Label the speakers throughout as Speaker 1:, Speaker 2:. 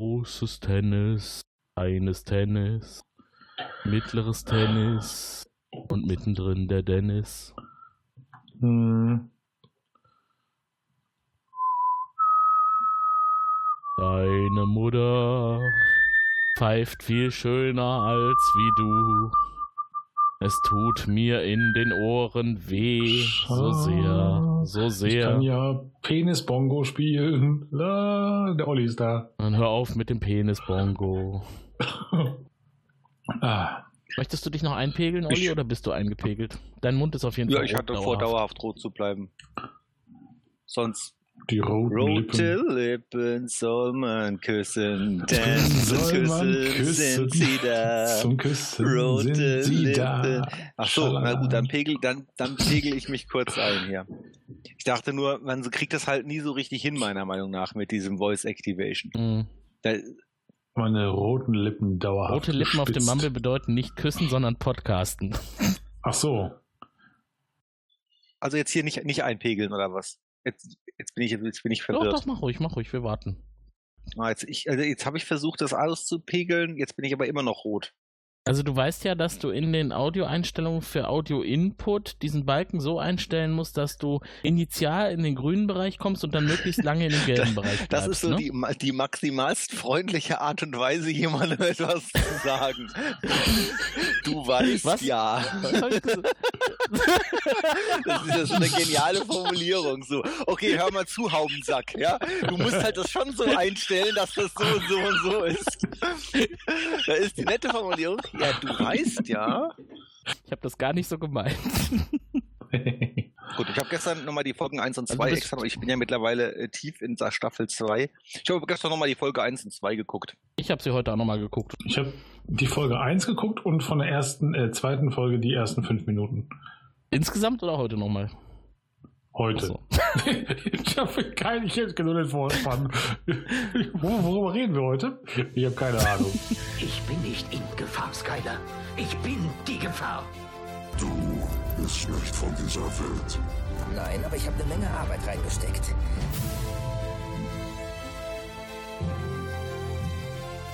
Speaker 1: Großes Tennis, kleines Tennis, mittleres Tennis und mittendrin der Dennis.
Speaker 2: Hm.
Speaker 1: Deine Mutter pfeift viel schöner als wie du. Es tut mir in den Ohren weh, so sehr, so
Speaker 2: Ich
Speaker 1: sehr.
Speaker 2: kann ja Penis-Bongo spielen. La, der Olli ist da.
Speaker 1: Dann hör auf mit dem Penis-Bongo.
Speaker 2: Ah,
Speaker 1: Möchtest du dich noch einpegeln, Olli,
Speaker 3: Ich-
Speaker 1: oder bist du eingepegelt? Dein Mund ist auf jeden
Speaker 3: Ja,
Speaker 1: Fall
Speaker 3: ich hatte vor,
Speaker 1: dauerhaft.
Speaker 3: dauerhaft rot zu bleiben. Sonst
Speaker 2: die roten
Speaker 3: rote
Speaker 2: Lippen.
Speaker 3: Lippen soll man küssen, denn zum
Speaker 2: Soll man
Speaker 3: Küssen
Speaker 2: küssen?
Speaker 3: sind sie da.
Speaker 2: Zum Küssen
Speaker 3: Rote
Speaker 2: sind sie
Speaker 3: Lippen.
Speaker 2: da.
Speaker 3: Ach so, na gut, dann pegel, dann, dann pegel ich mich kurz ein hier. Ich dachte nur, man kriegt das halt nie so richtig hin, meiner Meinung nach, mit diesem Voice Activation.
Speaker 1: Mhm.
Speaker 3: Da,
Speaker 2: Meine roten Lippen dauerhaft
Speaker 1: Rote Lippen auf dem
Speaker 2: gespitzt.
Speaker 1: Mumble bedeuten nicht küssen, sondern podcasten.
Speaker 2: Ach so.
Speaker 3: also jetzt hier nicht, nicht einpegeln oder was? Jetzt, jetzt bin ich, jetzt bin ich
Speaker 1: Doch,
Speaker 3: verwirrt.
Speaker 1: doch, mach ruhig, mach ruhig, wir warten.
Speaker 3: Ah, jetzt ich, also jetzt habe ich versucht, das auszupegeln, jetzt bin ich aber immer noch rot.
Speaker 1: Also du weißt ja, dass du in den Audioeinstellungen für Audio-Input diesen Balken so einstellen musst, dass du initial in den grünen Bereich kommst und dann möglichst lange in den gelben Bereich bleibst.
Speaker 3: Das ist so
Speaker 1: ne?
Speaker 3: die, die maximalst freundliche Art und Weise, jemandem etwas zu sagen. Du weißt
Speaker 1: Was?
Speaker 3: ja. Das ist ja so eine geniale Formulierung. So, okay, hör mal zu, Haubensack. Ja, du musst halt das schon so einstellen, dass das so und so und so ist. Da ist die nette Formulierung. Ja, du weißt ja.
Speaker 1: Ich habe das gar nicht so gemeint.
Speaker 3: Gut, ich habe gestern nochmal die Folgen 1 und 2
Speaker 1: Also
Speaker 3: extra. Ich bin ja mittlerweile äh, tief in der Staffel 2. Ich habe gestern nochmal die Folge 1 und 2 geguckt.
Speaker 1: Ich habe sie heute auch nochmal geguckt.
Speaker 2: Ich habe die Folge 1 geguckt und von der ersten, äh, zweiten Folge die ersten fünf Minuten.
Speaker 1: Insgesamt oder heute nochmal?
Speaker 2: Heute.
Speaker 1: So.
Speaker 2: ich habe keine, ich hätte nur den Vorspann. Wor- Worüber reden wir heute? Ich habe keine Ahnung.
Speaker 4: Ich bin nicht in Gefahr, Skyler. Ich bin die Gefahr.
Speaker 5: Du bist nicht von dieser Welt.
Speaker 6: Nein, aber ich habe eine Menge Arbeit reingesteckt.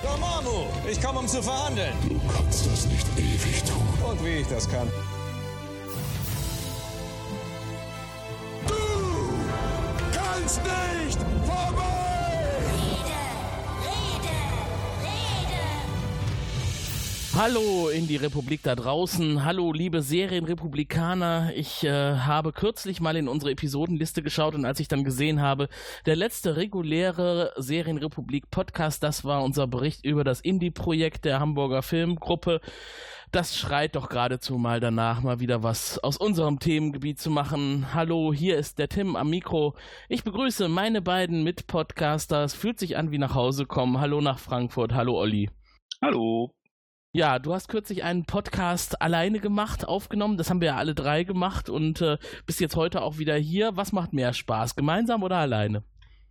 Speaker 7: Dormammu, ich komme, um zu verhandeln.
Speaker 5: Du kannst das nicht ewig tun.
Speaker 7: Und wie ich das kann.
Speaker 5: Kannst nicht vorbei!
Speaker 1: Hallo in die Republik da draußen. Hallo liebe Serienrepublikaner. Ich äh, habe kürzlich mal in unsere Episodenliste geschaut und als ich dann gesehen habe, der letzte reguläre Serienrepublik Podcast, das war unser Bericht über das Indie-Projekt der Hamburger Filmgruppe. Das schreit doch geradezu mal danach, mal wieder was aus unserem Themengebiet zu machen. Hallo, hier ist der Tim am Mikro. Ich begrüße meine beiden Mitpodcaster. Es fühlt sich an wie nach Hause kommen. Hallo nach Frankfurt. Hallo Olli.
Speaker 3: Hallo.
Speaker 1: Ja, du hast kürzlich einen Podcast alleine gemacht, aufgenommen. Das haben wir ja alle drei gemacht und äh, bist jetzt heute auch wieder hier. Was macht mehr Spaß, gemeinsam oder alleine?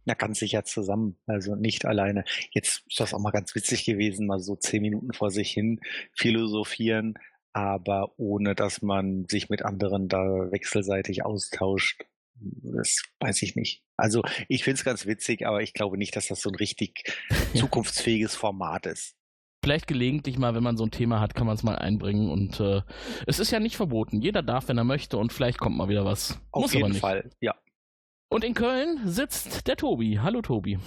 Speaker 3: Na, ganz sicher zusammen, also nicht alleine. Jetzt ist das auch mal ganz witzig gewesen, mal so zehn Minuten vor sich hin philosophieren, aber ohne dass man sich mit anderen da wechselseitig austauscht. Das weiß ich nicht. Also ich finde es ganz witzig, aber ich glaube nicht, dass das so ein richtig zukunftsfähiges Format ist.
Speaker 1: Vielleicht gelegentlich mal, wenn man so ein Thema hat, kann man es mal einbringen und äh, es ist ja nicht verboten. Jeder darf, wenn er möchte und vielleicht kommt mal wieder was.
Speaker 3: Auf
Speaker 1: Muss
Speaker 3: jeden. Fall, ja.
Speaker 1: Und in Köln sitzt der Tobi. Hallo Tobi.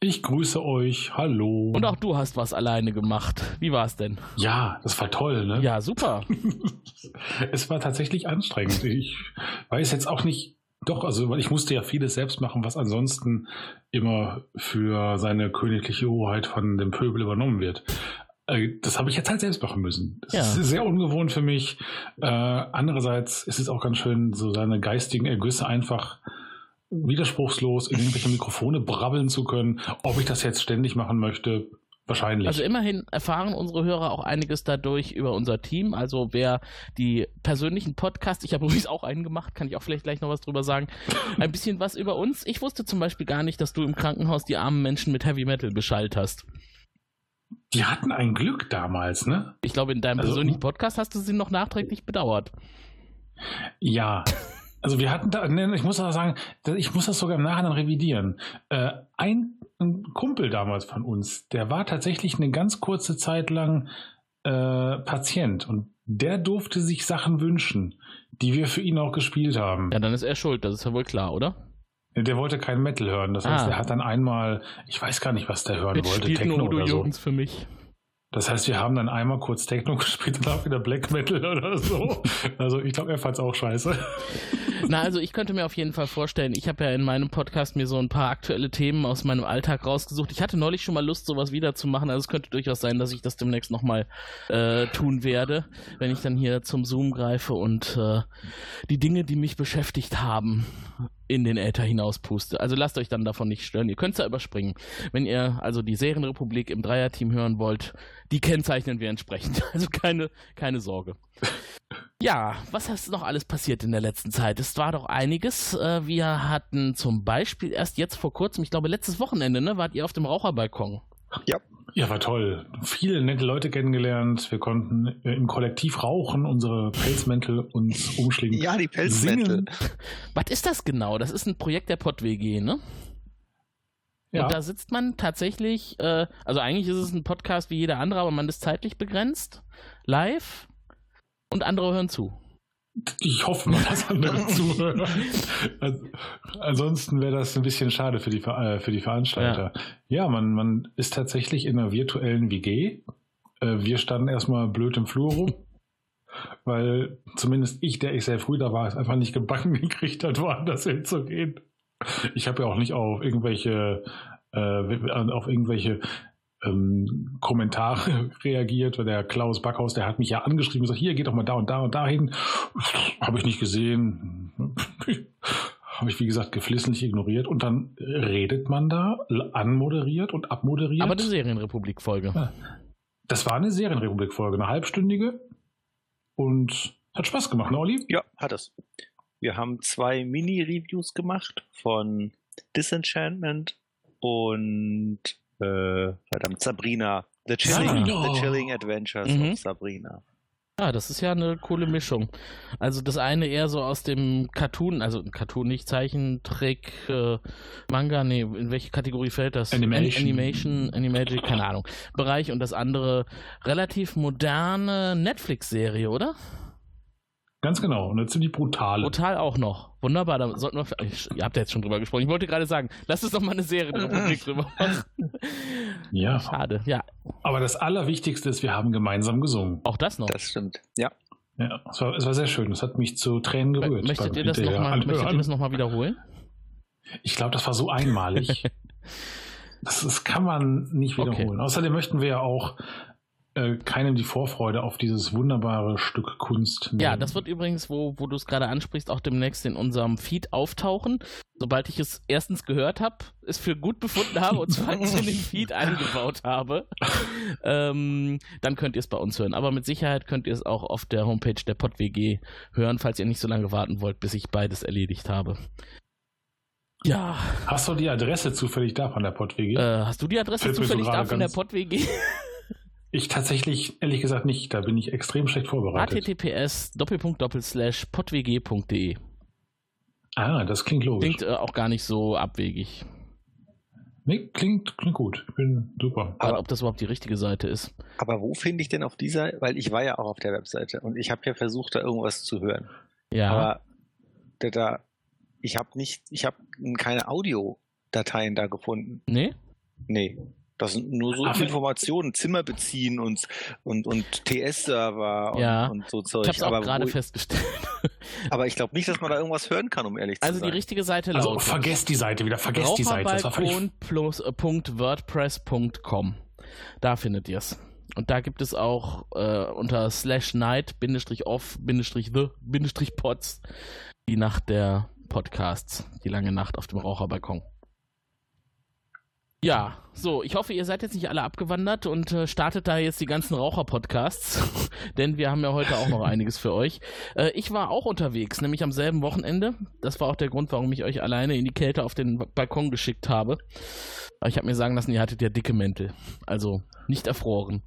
Speaker 2: Ich grüße euch. Hallo.
Speaker 1: Und auch du hast was alleine gemacht. Wie war es denn?
Speaker 2: ja, das war toll, ne?
Speaker 1: Ja, super.
Speaker 2: es war tatsächlich anstrengend. Ich weiß jetzt auch nicht, doch, also weil ich musste ja vieles selbst machen, was ansonsten immer für seine königliche Hoheit von dem Pöbel übernommen wird. Äh, Das habe ich jetzt halt selbst machen müssen. Das
Speaker 1: Ja.
Speaker 2: ist sehr ungewohnt für mich. Äh, andererseits ist es auch ganz schön, so seine geistigen Ergüsse einfach widerspruchslos in irgendwelche Mikrofone brabbeln zu können. Ob ich das jetzt ständig machen möchte, wahrscheinlich.
Speaker 1: Also immerhin erfahren unsere Hörer auch einiges dadurch über unser Team. Also wer die persönlichen Podcasts, ich habe übrigens auch einen gemacht, kann ich auch vielleicht gleich noch was drüber sagen, ein bisschen was über uns. Ich wusste zum Beispiel gar nicht, dass du im Krankenhaus die armen Menschen mit Heavy Metal beschallt hast.
Speaker 2: Die hatten ein Glück damals, ne?
Speaker 1: Ich glaube, in deinem
Speaker 2: Also-
Speaker 1: persönlichen Podcast hast du sie noch nachträglich bedauert.
Speaker 2: Ja. Also wir hatten da, ich muss aber sagen, ich muss das sogar im Nachhinein revidieren. Äh, ein Kumpel damals von uns, der war tatsächlich eine ganz kurze Zeit lang äh, Patient und der durfte sich Sachen wünschen, die wir für ihn auch gespielt haben.
Speaker 1: Ja, dann ist er schuld, das ist ja wohl klar, oder?
Speaker 2: Der wollte kein Metal hören. Das heißt,
Speaker 1: Ah.
Speaker 2: er hat dann einmal, ich weiß gar nicht, was der hören
Speaker 1: Jetzt
Speaker 2: wollte, Techno
Speaker 1: nur Udo
Speaker 2: oder so.
Speaker 1: Für mich.
Speaker 2: Das heißt, wir haben dann einmal kurz Techno gespielt und auch wieder Black Metal oder so. Also ich glaube, er fand's auch scheiße.
Speaker 1: Na, also ich könnte mir auf jeden Fall vorstellen, ich habe ja in meinem Podcast mir so ein paar aktuelle Themen aus meinem Alltag rausgesucht. Ich hatte neulich schon mal Lust, sowas wieder zu machen. Also es könnte durchaus sein, dass ich das demnächst nochmal äh, tun werde, wenn ich dann hier zum Zoom greife und äh, die Dinge, die mich beschäftigt haben, in den Äther hinauspuste. Also lasst euch dann davon nicht stören. Ihr könnt es ja überspringen. Wenn ihr also die Serienrepublik im Dreierteam hören wollt, die kennzeichnen wir entsprechend. Also keine, keine Sorge. Ja, was ist noch alles passiert in der letzten Zeit? Es war doch einiges. Äh, Wir hatten zum Beispiel erst jetzt vor kurzem, ich glaube letztes Wochenende, ne, wart ihr auf dem Raucherbalkon.
Speaker 2: Ja, war toll. Viele nette Leute kennengelernt. Wir konnten äh, im Kollektiv rauchen, unsere Pelzmäntel uns umschlingen.
Speaker 3: Ja, die Pelzmäntel.
Speaker 2: Singen.
Speaker 1: Was ist das genau? Das ist ein Projekt der PodWG, ne?
Speaker 2: Ja.
Speaker 1: Und da sitzt man tatsächlich, äh, also eigentlich ist es ein Podcast wie jeder andere, aber man ist zeitlich begrenzt, live und andere hören zu.
Speaker 2: Ich hoffe mal, dass andere zuhören. Also, ansonsten wäre das ein bisschen schade für die, äh, für die Veranstalter. Ja, man, man ist tatsächlich in einer virtuellen WG. Äh, Wir standen erstmal blöd im Flur rum, weil zumindest ich, der ich sehr früh da war, es einfach nicht gebacken gekriegt hat, woanders hinzugehen. Ich habe ja auch nicht auf irgendwelche, äh, auf irgendwelche ähm, Kommentare reagiert. Der Klaus Backhaus, der hat mich ja angeschrieben und gesagt, hier geht doch mal da und da und dahin. Habe ich nicht gesehen. Habe ich, wie gesagt, geflissentlich ignoriert. Und dann redet man da, anmoderiert und abmoderiert.
Speaker 1: Aber eine Serienrepublik-Folge.
Speaker 2: das war eine Serienrepublik-Folge, eine halbstündige. Und hat Spaß gemacht, ne, Olli?
Speaker 3: Ja, hat es. Wir haben zwei Mini-Reviews gemacht von Disenchantment und äh, verdammt, Sabrina. The Chilling,
Speaker 2: Ah.
Speaker 3: The Chilling Adventures
Speaker 1: Mhm.
Speaker 3: of Sabrina.
Speaker 1: Ja, das ist ja eine coole Mischung. Also das eine eher so aus dem Cartoon, also Cartoon nicht Zeichentrick, äh, Manga, nee, in welche Kategorie fällt das?
Speaker 2: Animation.
Speaker 1: An Animation, Animagic, keine Ahnung. Bereich und das andere relativ moderne Netflix-Serie, oder?
Speaker 2: Ganz genau. Und eine ziemlich brutale.
Speaker 1: Total auch noch. Wunderbar, da sollten wir, ich, ihr habt ja jetzt schon drüber gesprochen. Ich wollte gerade sagen, lasst uns doch mal eine Serienrepublik drüber machen.
Speaker 2: Ja.
Speaker 1: Schade, ja,
Speaker 2: Aber das Allerwichtigste ist, wir haben gemeinsam gesungen.
Speaker 1: auch das noch.
Speaker 3: Das stimmt. Ja.
Speaker 2: Ja, es war, es war sehr schön. Es hat mich zu Tränen gerührt.
Speaker 1: Möchtet ihr das nochmal noch mal wiederholen?
Speaker 2: Ich glaube, das war so einmalig. das, das kann man nicht
Speaker 1: Okay.
Speaker 2: wiederholen. Außerdem möchten wir ja auch äh, keinem die Vorfreude auf dieses wunderbare Stück Kunst nehmen.
Speaker 1: Ja, das wird übrigens, wo, wo du es gerade ansprichst, auch demnächst in unserem Feed auftauchen. Sobald ich es erstens gehört habe, es für gut befunden habe und zweitens in den Feed eingebaut habe, ähm, dann könnt ihr es bei uns hören. Aber mit Sicherheit könnt ihr es auch auf der Homepage der PodWG hören, falls ihr nicht so lange warten wollt, bis ich beides erledigt habe. Ja,
Speaker 2: Hast du die Adresse zufällig da von der PodWG?
Speaker 1: äh, hast du die Adresse
Speaker 2: Fällt mir so
Speaker 1: zufällig da von der PodWG?
Speaker 2: ich tatsächlich, ehrlich gesagt, nicht. Da bin ich extrem schlecht vorbereitet.
Speaker 1: https doppelpunkt doppelslash podwg.de
Speaker 2: Ah, das klingt logisch.
Speaker 1: Klingt äh, auch gar nicht so abwegig.
Speaker 2: Nee, klingt, klingt gut. Ich bin super.
Speaker 1: Aber
Speaker 3: Aber-
Speaker 1: ob das überhaupt die richtige Seite ist.
Speaker 3: Aber wo finde ich denn auf dieser, weil ich war ja auch auf der Webseite und ich habe ja versucht, da irgendwas zu hören.
Speaker 1: Ja.
Speaker 3: Aber da, da ich habe nicht, ich habe keine Audiodateien da gefunden.
Speaker 1: nee?
Speaker 3: Nee. Das sind nur so
Speaker 2: Aber-
Speaker 3: Informationen, Zimmer beziehen und, und, und TS-Server und,
Speaker 1: Ja.
Speaker 3: und so
Speaker 1: Ich
Speaker 3: Zeug.
Speaker 1: habe es auch
Speaker 3: aber,
Speaker 1: gerade
Speaker 3: ich-
Speaker 1: festgestellt.
Speaker 3: aber ich glaube nicht, dass man da irgendwas hören kann, um ehrlich
Speaker 1: Also
Speaker 3: zu
Speaker 1: die
Speaker 3: sein.
Speaker 1: richtige Seite
Speaker 2: Also
Speaker 1: lautet
Speaker 2: vergesst die Seite wieder, vergesst die Seite.
Speaker 1: Plus, äh. Da findet ihr es. Und da gibt es auch äh, unter slash night bindestrich off bindestrich the bindestrich pods die Nacht der Podcasts, die lange Nacht auf dem Raucherbalkon. Ja, so, ich hoffe, ihr seid jetzt nicht alle abgewandert und äh, startet da jetzt die ganzen Raucher-Podcasts, denn wir haben ja heute auch noch einiges für euch. Äh, ich war auch unterwegs, nämlich am selben Wochenende. Das war auch der Grund, warum ich euch alleine in die Kälte auf den Balkon geschickt habe. Aber ich habe mir sagen lassen, ihr hattet ja dicke Mäntel. Also nicht erfroren.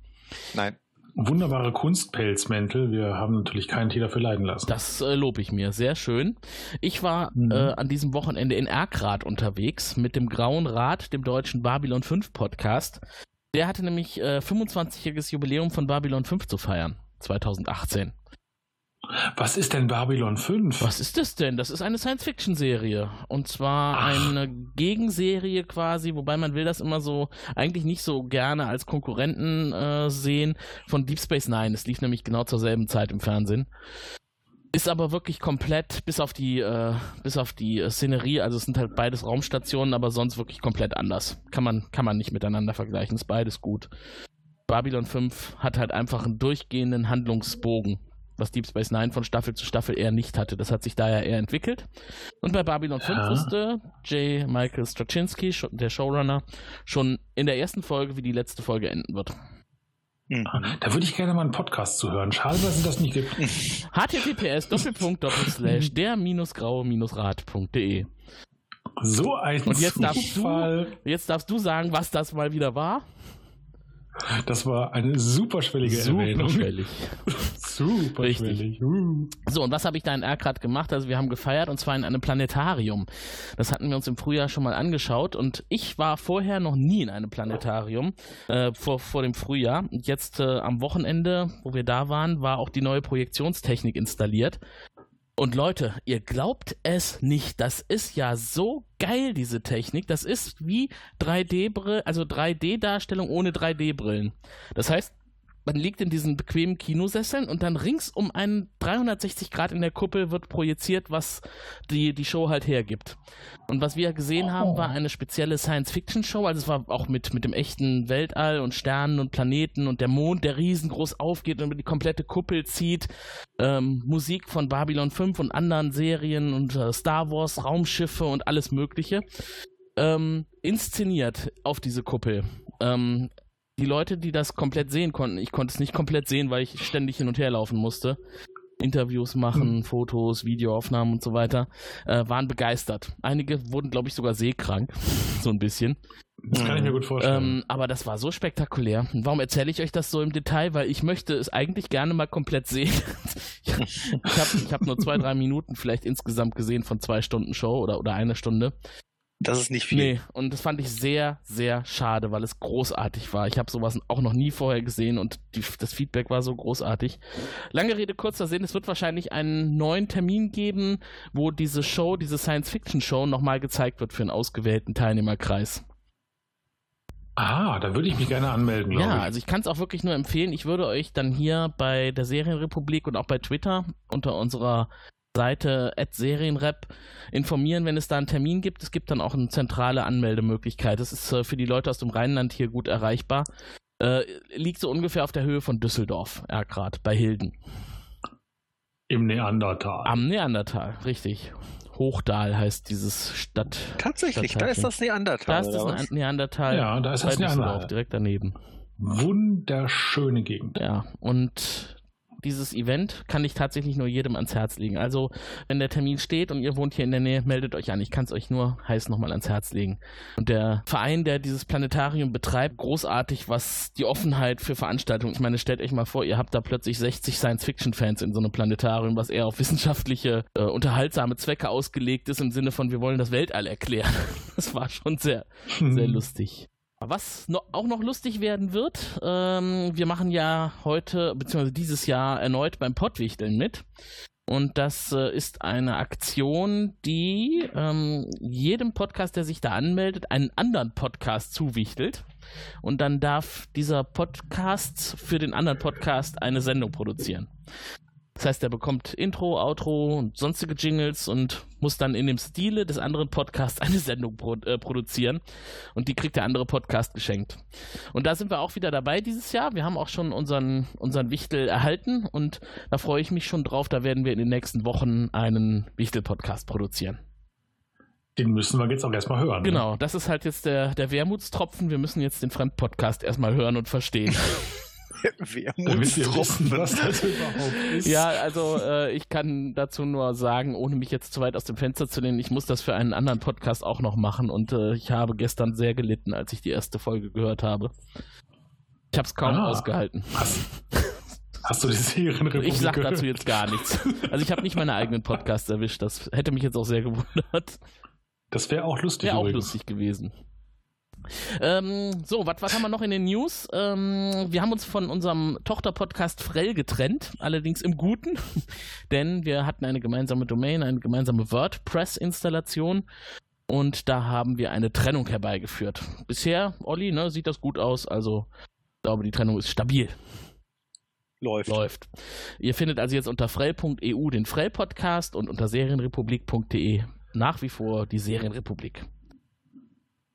Speaker 3: Nein.
Speaker 2: Wunderbare Kunstpelzmäntel. Wir haben natürlich keinen Tier dafür leiden lassen.
Speaker 1: Das äh, lobe ich mir. Sehr schön. Ich war
Speaker 2: Mhm.
Speaker 1: äh, an diesem Wochenende in Erkrad unterwegs mit dem Grauen Rat, dem deutschen Babylon 5 Podcast. Der hatte nämlich äh, 25-jähriges Jubiläum von Babylon 5 zu feiern. 2018.
Speaker 2: Was ist denn Babylon 5?
Speaker 1: Was ist das denn? Das ist eine Science-Fiction-Serie. Und zwar
Speaker 2: Ach.
Speaker 1: eine Gegenserie quasi, wobei man will das immer so eigentlich nicht so gerne als Konkurrenten äh, sehen von Deep Space Nine. Es lief nämlich genau zur selben Zeit im Fernsehen. Ist aber wirklich komplett, bis auf die, äh, bis auf die äh, Szenerie, also es sind halt beides Raumstationen, aber sonst wirklich komplett anders. Kann man, kann man nicht miteinander vergleichen. Ist beides gut. Babylon 5 hat halt einfach einen durchgehenden Handlungsbogen was Deep Space Nine von Staffel zu Staffel eher nicht hatte. Das hat sich daher eher entwickelt. Und bei Babylon 5
Speaker 2: Ja.
Speaker 1: wusste J. Michael Straczynski, der Showrunner, schon in der ersten Folge, wie die letzte Folge enden wird.
Speaker 3: Mhm.
Speaker 2: Da würde ich gerne mal einen Podcast zu hören. Schade, dass es das nicht gibt.
Speaker 1: https doppelpunkt doppelslash der minus graue minus rad.de
Speaker 2: So ein
Speaker 1: Und jetzt darfst du-
Speaker 2: Zufall.
Speaker 1: Jetzt darfst du sagen, was das mal wieder war.
Speaker 2: Das war eine superschwellige Erwähnung.
Speaker 1: Superschwellig.
Speaker 2: Superschwellig. Uh.
Speaker 1: So, und was habe ich da in Erkrad gemacht? Also wir haben gefeiert und zwar in einem Planetarium. Das hatten wir uns im Frühjahr schon mal angeschaut und ich war vorher noch nie in einem Planetarium äh, vor, vor dem Frühjahr. Und jetzt äh, am Wochenende, wo wir da waren, war auch die neue Projektionstechnik installiert. Und Leute, ihr glaubt es nicht, das ist ja so geil, diese Technik. Das ist wie 3D-Brille, also 3D-Darstellung ohne 3D-Brillen. Das heißt, man liegt in diesen bequemen Kinosesseln und dann rings um einen 360 Grad in der Kuppel wird projiziert, was die, die Show halt hergibt. Und was wir gesehen haben, war eine spezielle Science-Fiction-Show. Also es war auch mit, mit dem echten Weltall und Sternen und Planeten und der Mond, der riesengroß aufgeht und über die komplette Kuppel zieht. Ähm, Musik von Babylon 5 und anderen Serien und äh, Star Wars, Raumschiffe und alles Mögliche. Ähm, inszeniert auf diese Kuppel. Ähm, die Leute, die das komplett sehen konnten, ich konnte es nicht komplett sehen, weil ich ständig hin und her laufen musste. Interviews machen, Fotos, Videoaufnahmen und so weiter, äh, waren begeistert. Einige wurden, glaube ich, sogar seekrank, so ein bisschen.
Speaker 2: Das kann ich mir gut vorstellen.
Speaker 1: Ähm, aber das war so spektakulär. Und Warum erzähle ich euch das so im Detail? Weil ich möchte es eigentlich gerne mal komplett sehen. ich habe hab nur zwei, drei Minuten vielleicht insgesamt gesehen von zwei Stunden Show oder, oder eine Stunde.
Speaker 3: Das ist nicht viel.
Speaker 1: Nee, und das fand ich sehr, sehr schade, weil es großartig war. Ich habe sowas auch noch nie vorher gesehen und die, das Feedback war so großartig. Lange Rede, kurzer Sinn, es wird wahrscheinlich einen neuen Termin geben, wo diese Show, diese Science-Fiction-Show nochmal gezeigt wird für einen ausgewählten Teilnehmerkreis.
Speaker 2: ah, da würde ich mich gerne anmelden,
Speaker 1: Ja,
Speaker 2: ich.
Speaker 1: also ich kann es auch wirklich nur empfehlen. Ich würde euch dann hier bei der Serienrepublik und auch bei Twitter unter unserer Seite @serienrep informieren, wenn es da einen Termin gibt. Es gibt dann auch eine zentrale Anmeldemöglichkeit. Das ist äh, für die Leute aus dem Rheinland hier gut erreichbar. Äh, liegt so ungefähr auf der Höhe von Düsseldorf, Ergrad, bei Hilden.
Speaker 2: Im Neandertal.
Speaker 1: Am Neandertal, richtig. Hochdal heißt dieses Stadt.
Speaker 3: Tatsächlich, da ist das Neandertal.
Speaker 1: Da ist das
Speaker 3: was?
Speaker 1: Neandertal
Speaker 2: Ja, da ist das Neandertal.
Speaker 1: direkt daneben.
Speaker 2: Wunderschöne Gegend.
Speaker 1: Ja, und dieses Event kann ich tatsächlich nur jedem ans Herz legen. Also, wenn der Termin steht und ihr wohnt hier in der Nähe, meldet euch an. Ich kann es euch nur heiß nochmal ans Herz legen. Und der Verein, der dieses Planetarium betreibt, großartig, was die Offenheit für Veranstaltungen. Ich meine, stellt euch mal vor, ihr habt da plötzlich 60 Science-Fiction-Fans in so einem Planetarium, was eher auf wissenschaftliche, äh, unterhaltsame Zwecke ausgelegt ist, im Sinne von, wir wollen das Weltall erklären. Das war schon sehr, sehr lustig. Was no auch noch lustig werden wird, ähm, wir machen ja heute, beziehungsweise dieses Jahr erneut beim Pottwichteln mit. Und das äh, ist eine Aktion, die ähm, jedem Podcast, der sich da anmeldet, einen anderen Podcast zuwichtelt. Und dann darf dieser Podcast für den anderen Podcast eine Sendung produzieren. Das heißt, er bekommt Intro, Outro und sonstige Jingles und muss dann in dem Stile des anderen Podcasts eine Sendung pro, äh, produzieren. Und die kriegt der andere Podcast geschenkt. Und da sind wir auch wieder dabei dieses Jahr. Wir haben auch schon unseren, unseren Wichtel erhalten und da freue ich mich schon drauf. Da werden wir in den nächsten Wochen einen Wichtel-Podcast produzieren.
Speaker 2: Den müssen wir jetzt auch erstmal hören. ne?
Speaker 1: Genau, das ist halt jetzt der, der Wermutstropfen. Wir müssen jetzt den Fremdpodcast erstmal hören und verstehen.
Speaker 2: Wissen, was das überhaupt ist.
Speaker 1: Ja, also äh, ich kann dazu nur sagen, ohne mich jetzt zu weit aus dem Fenster zu lehnen, ich muss das für einen anderen Podcast auch noch machen und äh, ich habe gestern sehr gelitten, als ich die erste Folge gehört habe. Ich habe es kaum
Speaker 2: Ah.
Speaker 1: ausgehalten.
Speaker 2: Hast, Hast du die Serienrepublik
Speaker 1: Ich sag
Speaker 2: gehört?
Speaker 1: dazu jetzt gar nichts. Also ich habe nicht meine eigenen Podcasts erwischt. Das hätte mich jetzt auch sehr gewundert.
Speaker 2: Das wäre auch lustig
Speaker 1: Wäre auch lustig gewesen. Ähm, so, was haben wir noch in den News? Ähm, wir haben uns von unserem Tochterpodcast Frell getrennt, allerdings im Guten, denn wir hatten eine gemeinsame Domain, eine gemeinsame WordPress-Installation und da haben wir eine Trennung herbeigeführt. Bisher, Olli, ne, sieht das gut aus, also ich glaube, die Trennung ist stabil
Speaker 3: Läuft.
Speaker 1: läuft. Ihr findet also jetzt unter frell.eu den Frell-Podcast und unter serienrepublik.de nach wie vor die Serienrepublik.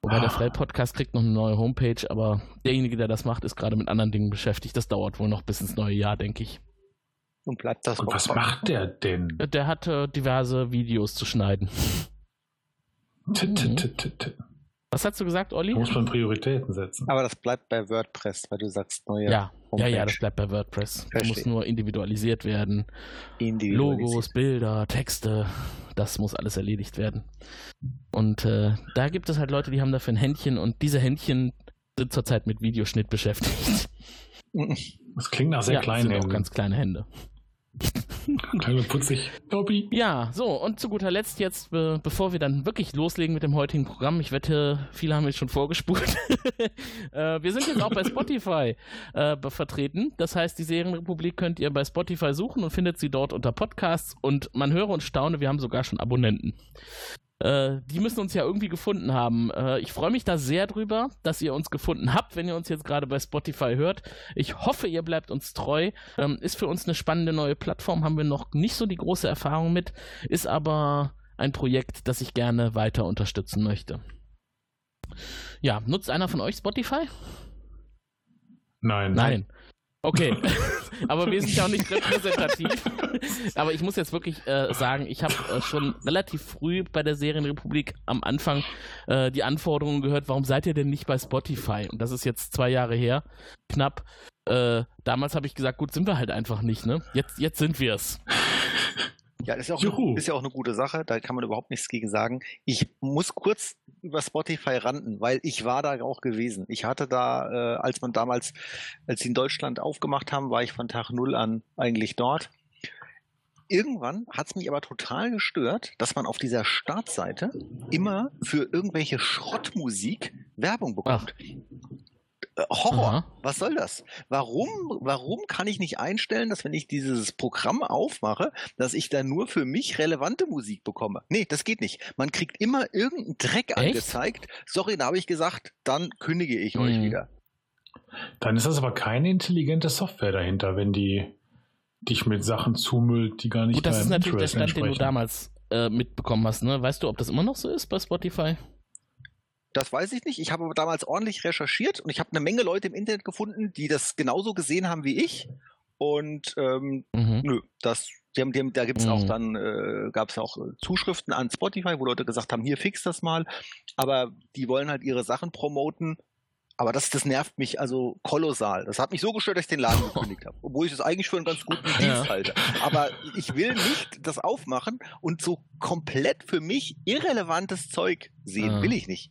Speaker 1: Wobei der
Speaker 2: Ah.
Speaker 1: Frell-Podcast kriegt noch eine neue Homepage, aber derjenige, der das macht, ist gerade mit anderen Dingen beschäftigt. Das dauert wohl noch bis ins neue Jahr, denke ich.
Speaker 3: Und bleibt das
Speaker 2: Und was
Speaker 3: bei-
Speaker 2: macht der denn?
Speaker 1: Der hat äh, diverse Videos zu schneiden.
Speaker 2: T- t- t- t- t-
Speaker 1: Was hast du gesagt, Olli?
Speaker 2: Da muss man Prioritäten setzen.
Speaker 3: Aber das bleibt bei WordPress, weil du sagst neue
Speaker 1: Ja, ja, ja,
Speaker 3: Homepage.
Speaker 1: das bleibt bei WordPress. Da muss
Speaker 3: Verstehe.
Speaker 1: nur individualisiert werden.
Speaker 3: individualisiert.
Speaker 1: Logos, Bilder, Texte, das muss alles erledigt werden. Und äh, da gibt es halt Leute, die haben dafür ein Händchen und diese Händchen sind zurzeit mit Videoschnitt beschäftigt.
Speaker 2: Das klingt nach sehr
Speaker 1: ja,
Speaker 2: kleinen
Speaker 1: sind auch
Speaker 2: Händen.
Speaker 1: ganz kleine Hände.
Speaker 2: Und putzig. Dobby.
Speaker 1: Ja, so, und zu guter Letzt jetzt, äh, bevor wir dann wirklich loslegen mit dem heutigen Programm, ich wette, viele haben jetzt schon vorgespult. äh, wir sind jetzt auch bei Spotify äh, be- vertreten. Das heißt, die Serienrepublik könnt ihr bei Spotify suchen und findet sie dort unter Podcasts und man höre und staune, wir haben sogar schon Abonnenten. Äh, die müssen uns ja irgendwie gefunden haben. Äh, ich freue mich da sehr drüber, dass ihr uns gefunden habt, wenn ihr uns jetzt gerade bei Spotify hört. Ich hoffe, ihr bleibt uns treu. Ähm, ist für uns eine spannende neue Plattform, haben wir noch nicht so die große Erfahrung mit, ist aber ein Projekt, das ich gerne weiter unterstützen möchte. Ja, nutzt einer von euch Spotify?
Speaker 2: Nein.
Speaker 1: Nein. Okay, aber wir sind ja auch nicht repräsentativ. aber ich muss jetzt wirklich äh, sagen, ich habe äh, schon relativ früh bei der Serienrepublik am Anfang äh, die Anforderungen gehört, warum seid ihr denn nicht bei Spotify? Und das ist jetzt zwei Jahre her, knapp. Äh, damals habe ich gesagt, gut, sind wir halt einfach nicht, ne? Jetzt, jetzt sind wir es.
Speaker 3: Ja, das ist ja, auch
Speaker 2: Juhu.
Speaker 3: ist ja auch eine gute Sache, da kann man überhaupt nichts gegen sagen. Ich muss kurz über Spotify rannten, weil ich war da auch gewesen. Ich hatte da, äh, als man damals, als sie in Deutschland aufgemacht haben, war ich von Tag Null an eigentlich dort. Irgendwann hat es mich aber total gestört, dass man auf dieser Startseite immer für irgendwelche Schrottmusik Werbung bekommt. Äh, Horror.
Speaker 1: Aha.
Speaker 3: Was soll das? Warum, warum kann ich nicht einstellen, dass wenn ich dieses Programm aufmache, dass ich da nur für mich relevante Musik bekomme? Nee, das geht nicht. Man kriegt immer irgendeinen Dreck
Speaker 1: Echt?
Speaker 3: angezeigt. Sorry, da habe ich gesagt, dann kündige ich euch
Speaker 1: Mhm.
Speaker 3: wieder.
Speaker 2: Dann ist das aber keine intelligente Software dahinter, wenn die dich mit Sachen zumüllt, die gar nicht
Speaker 1: Gut, das ist natürlich der
Speaker 2: Interest
Speaker 1: Stand, den du damals äh, mitbekommen hast, ne? Weißt du, ob das immer noch so ist bei Spotify?
Speaker 3: Das weiß ich nicht. Ich habe aber damals ordentlich recherchiert und ich habe eine Menge Leute im Internet gefunden, die das genauso gesehen haben wie ich. Und ähm,
Speaker 1: Mhm.
Speaker 3: Nö, das, die haben, die haben, da gibt's auch
Speaker 1: Mhm.
Speaker 3: dann, äh, gab es auch äh, Zuschriften an Spotify, wo Leute gesagt haben, hier fix das mal. Aber die wollen halt ihre Sachen promoten. Aber das, das nervt mich also kolossal. Das hat mich so gestört, dass ich den Laden gekündigt habe. Obwohl ich es eigentlich für einen ganz guten Dienst halte. Aber ich will nicht das aufmachen und so komplett für mich irrelevantes Zeug sehen.
Speaker 1: Ah.
Speaker 3: Will ich nicht.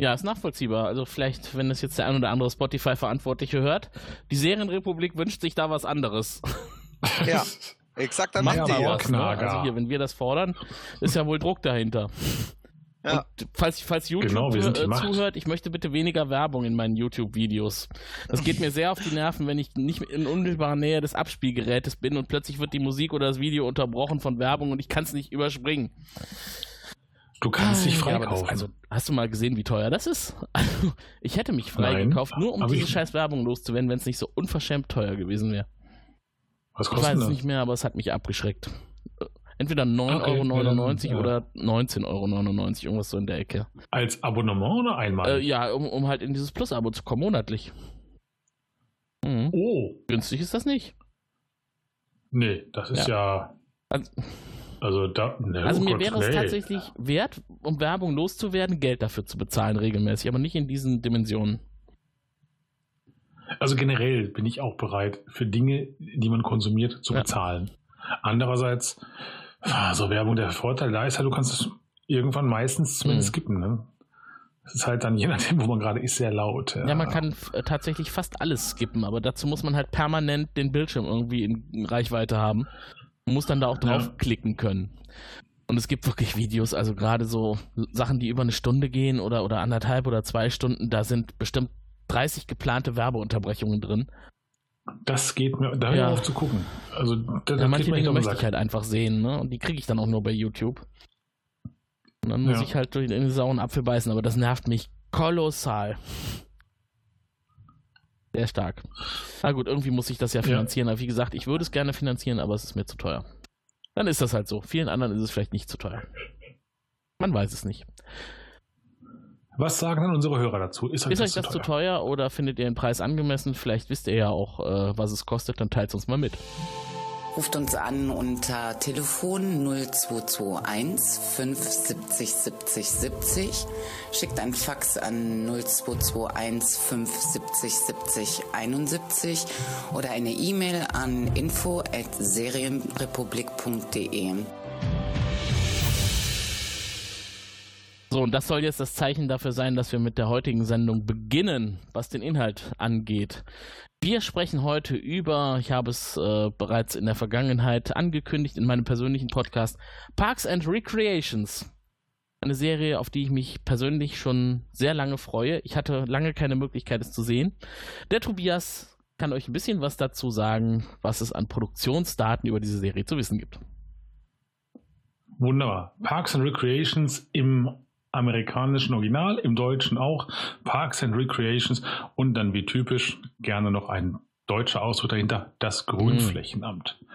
Speaker 1: Ja, ist nachvollziehbar. Also vielleicht, wenn das jetzt der ein oder andere Spotify-Verantwortliche hört, die Serienrepublik wünscht sich da was anderes.
Speaker 3: Ja, exakt an
Speaker 1: Macht
Speaker 2: Ja,
Speaker 1: was.
Speaker 2: auch
Speaker 1: Ne? Also hier, wenn wir das fordern, ist ja wohl Druck dahinter.
Speaker 3: Ja.
Speaker 1: Und falls, falls YouTube
Speaker 2: Genau,
Speaker 1: äh, zuhört, ich möchte bitte weniger Werbung in meinen YouTube-Videos. Das geht mir sehr auf die Nerven, wenn ich nicht in unmittelbarer Nähe des Abspielgerätes bin und plötzlich wird die Musik oder das Video unterbrochen von Werbung und ich kann es nicht überspringen.
Speaker 2: Du kannst dich
Speaker 1: Ja, aber
Speaker 2: freikaufen.
Speaker 1: das, also, hast du mal gesehen, wie teuer das ist? Also, ich hätte mich freigekauft, nur um diese
Speaker 2: ich-
Speaker 1: scheiß Werbung loszuwerden, wenn es nicht so unverschämt teuer gewesen wäre.
Speaker 2: Was
Speaker 1: Ich
Speaker 2: kostet
Speaker 1: weiß es nicht mehr, aber es hat mich abgeschreckt. Äh, Entweder 9,99
Speaker 2: Okay,
Speaker 1: Euro
Speaker 2: ja.
Speaker 1: oder 19,99 Euro, irgendwas so in der Ecke.
Speaker 2: Als Abonnement oder einmal?
Speaker 1: Äh, ja, um, um halt in dieses Plus-Abo zu kommen, monatlich. Mhm.
Speaker 2: Oh,
Speaker 1: Günstig ist das nicht.
Speaker 2: nee, das ist ja.
Speaker 1: Also,
Speaker 2: Also, da. Ne,
Speaker 1: also
Speaker 2: oh
Speaker 1: mir
Speaker 2: Gott,
Speaker 1: wäre es
Speaker 2: nee.
Speaker 1: tatsächlich wert, um Werbung loszuwerden, Geld dafür zu bezahlen regelmäßig, aber nicht in diesen Dimensionen.
Speaker 2: Also generell bin ich auch bereit, für Dinge, die man konsumiert, zu
Speaker 1: Ja.
Speaker 2: bezahlen. Andererseits, ah, so Werbung, der Vorteil da ist ja, du kannst es irgendwann meistens zumindest
Speaker 1: Mhm.
Speaker 2: skippen. Ne? Es ist halt dann, je nachdem, wo man gerade ist, sehr laut.
Speaker 1: Ja, man kann äh, tatsächlich fast alles skippen, aber dazu muss man halt permanent den Bildschirm irgendwie in Reichweite haben. Man muss dann da auch draufklicken können. Und es gibt wirklich Videos, also gerade so Sachen, die über eine Stunde gehen oder, oder anderthalb oder zwei Stunden, da sind bestimmt 30 geplante Werbeunterbrechungen drin.
Speaker 2: Das geht mir, da ja. auf zu gucken. Also,
Speaker 1: da, ja, manche Dinge möchte ich halt einfach sehen, ne? Und die kriege ich dann auch nur bei YouTube. Und dann muss ja. ich halt durch den sauren Apfel beißen, aber das nervt mich kolossal. Sehr stark. Na gut, irgendwie muss ich das ja finanzieren. Ja. Aber wie gesagt, ich würde es gerne finanzieren, aber es ist mir zu teuer. Dann ist das halt so. Vielen anderen ist es vielleicht nicht zu teuer. Man weiß es nicht.
Speaker 2: Was sagen denn unsere Hörer dazu?
Speaker 1: Ist euch, ist das, euch das zu, teuer? zu teuer oder findet ihr den Preis angemessen? Vielleicht wisst ihr ja auch, äh, was es kostet, dann teilt es uns mal mit.
Speaker 8: Ruft uns an unter Telefon 0221 570 70 70. Schickt ein Fax an 0221 570 70 71 oder eine E-Mail an info at serienrepublik.de.
Speaker 1: So, und das soll jetzt das Zeichen dafür sein, dass wir mit der heutigen Sendung beginnen, was den Inhalt angeht. Wir sprechen heute über, ich habe es äh, bereits in der Vergangenheit angekündigt in meinem persönlichen Podcast, Parks and Recreations. Eine Serie, auf die ich mich persönlich schon sehr lange freue. Ich hatte lange keine Möglichkeit, es zu sehen. Der Tobias kann euch ein bisschen was dazu sagen, was es an Produktionsdaten über diese Serie zu wissen gibt.
Speaker 2: Wunderbar. Parks and Recreations im amerikanischen Original, im Deutschen auch, Parks and Recreations und dann wie typisch gerne noch ein deutscher Ausdruck dahinter, das Grünflächenamt. Mhm.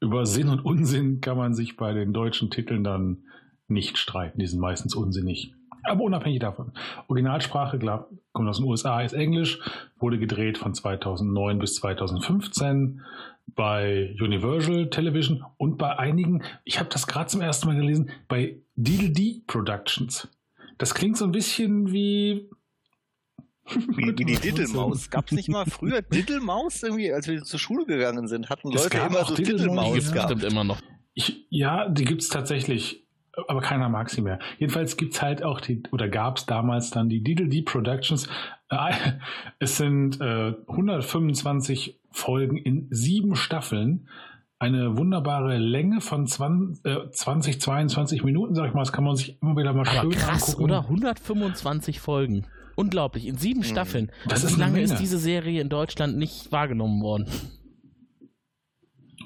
Speaker 2: Über Sinn und Unsinn kann man sich bei den deutschen Titeln dann nicht streiten, die sind meistens unsinnig. Aber unabhängig davon. Originalsprache, klar, kommt aus den USA, ist Englisch, wurde gedreht von 2009 bis 2015 bei Universal Television und bei einigen, ich habe das gerade zum ersten Mal gelesen, bei D Productions. Das klingt so ein bisschen wie.
Speaker 3: Wie, wie die Diddlemaus. Gab es nicht mal früher Diddlemaus irgendwie, als wir zur Schule gegangen sind? Hatten Leute immer so Diddlemaus.
Speaker 1: Die bestimmt immer noch.
Speaker 2: Ich, ja, die gibt es tatsächlich, aber keiner mag sie mehr. Jedenfalls gibt es halt auch die, oder gab es damals dann die Diddle D Productions. Äh, es sind äh, 125 Folgen in sieben Staffeln eine wunderbare Länge von 20, äh, 20 22 Minuten, sag ich mal. Das kann man sich immer wieder mal
Speaker 1: Aber
Speaker 2: schön
Speaker 1: krass,
Speaker 2: angucken.
Speaker 1: oder? 125 Folgen. Unglaublich, in sieben hm. Staffeln.
Speaker 2: Das
Speaker 1: Wie
Speaker 2: ist
Speaker 1: lange ist diese Serie in Deutschland nicht wahrgenommen worden?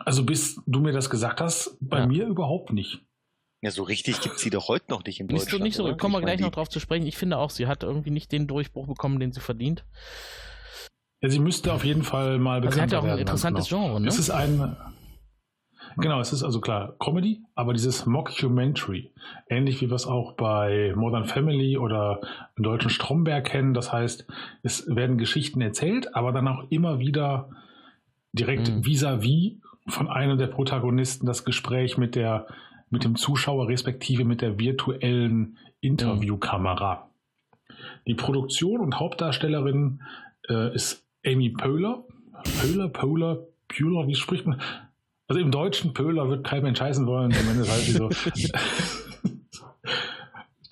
Speaker 2: Also bis du mir das gesagt hast, bei ja. mir überhaupt nicht.
Speaker 3: Ja, so richtig gibt sie doch heute noch nicht in Deutschland.
Speaker 1: Nicht so, so. Kommen wir gleich noch drauf zu sprechen. Ich finde auch, sie hat irgendwie nicht den Durchbruch bekommen, den sie verdient.
Speaker 2: Ja, sie müsste auf jeden Fall mal bekannt werden.
Speaker 1: Also sie hat ja auch ein interessantes genau. Genre, ne?
Speaker 2: Es ist ein, Genau, es ist also klar Comedy, aber dieses Mockumentary, ähnlich wie wir es auch bei Modern Family oder im deutschen Stromberg kennen. Das heißt, es werden Geschichten erzählt, aber dann auch immer wieder direkt mhm. vis-à-vis -vis von einem der Protagonisten das Gespräch mit der mit dem Zuschauer respektive mit der virtuellen Interviewkamera. Die Produktion und Hauptdarstellerin äh, ist Amy Poehler. Poehler, Poehler, Poehler, wie spricht man? Also im deutschen Pöhler wird kein Mensch heißen wollen. Ende heißt sie so.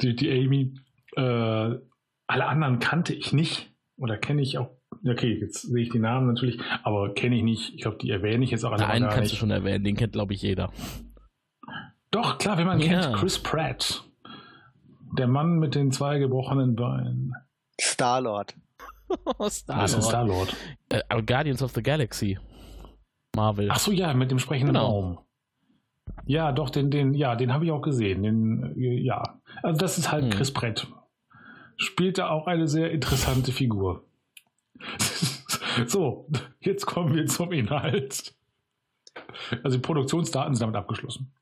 Speaker 2: die, die Amy. Äh, alle anderen kannte ich nicht. Oder kenne ich auch. Okay, jetzt sehe ich die Namen natürlich, aber kenne ich nicht. Ich glaube, die erwähne ich jetzt auch
Speaker 1: alle. Einen kannst nicht. du schon erwähnen, den kennt, glaube ich, jeder.
Speaker 2: Doch, klar, wenn man ja. kennt, Chris Pratt. Der Mann mit den zwei gebrochenen Beinen.
Speaker 3: Star-Lord.
Speaker 1: Star-Lord.
Speaker 2: Was ist Star-Lord?
Speaker 1: Äh, Guardians of the Galaxy. Marvel.
Speaker 2: Ach so, ja, mit dem sprechenden genau. Raum. Ja, doch, den, den, ja, den habe ich auch gesehen. Den, äh, ja. Also das ist halt hm. Chris Brett. Spielte auch eine sehr interessante Figur. so, jetzt kommen wir zum Inhalt. Also die Produktionsdaten sind damit abgeschlossen.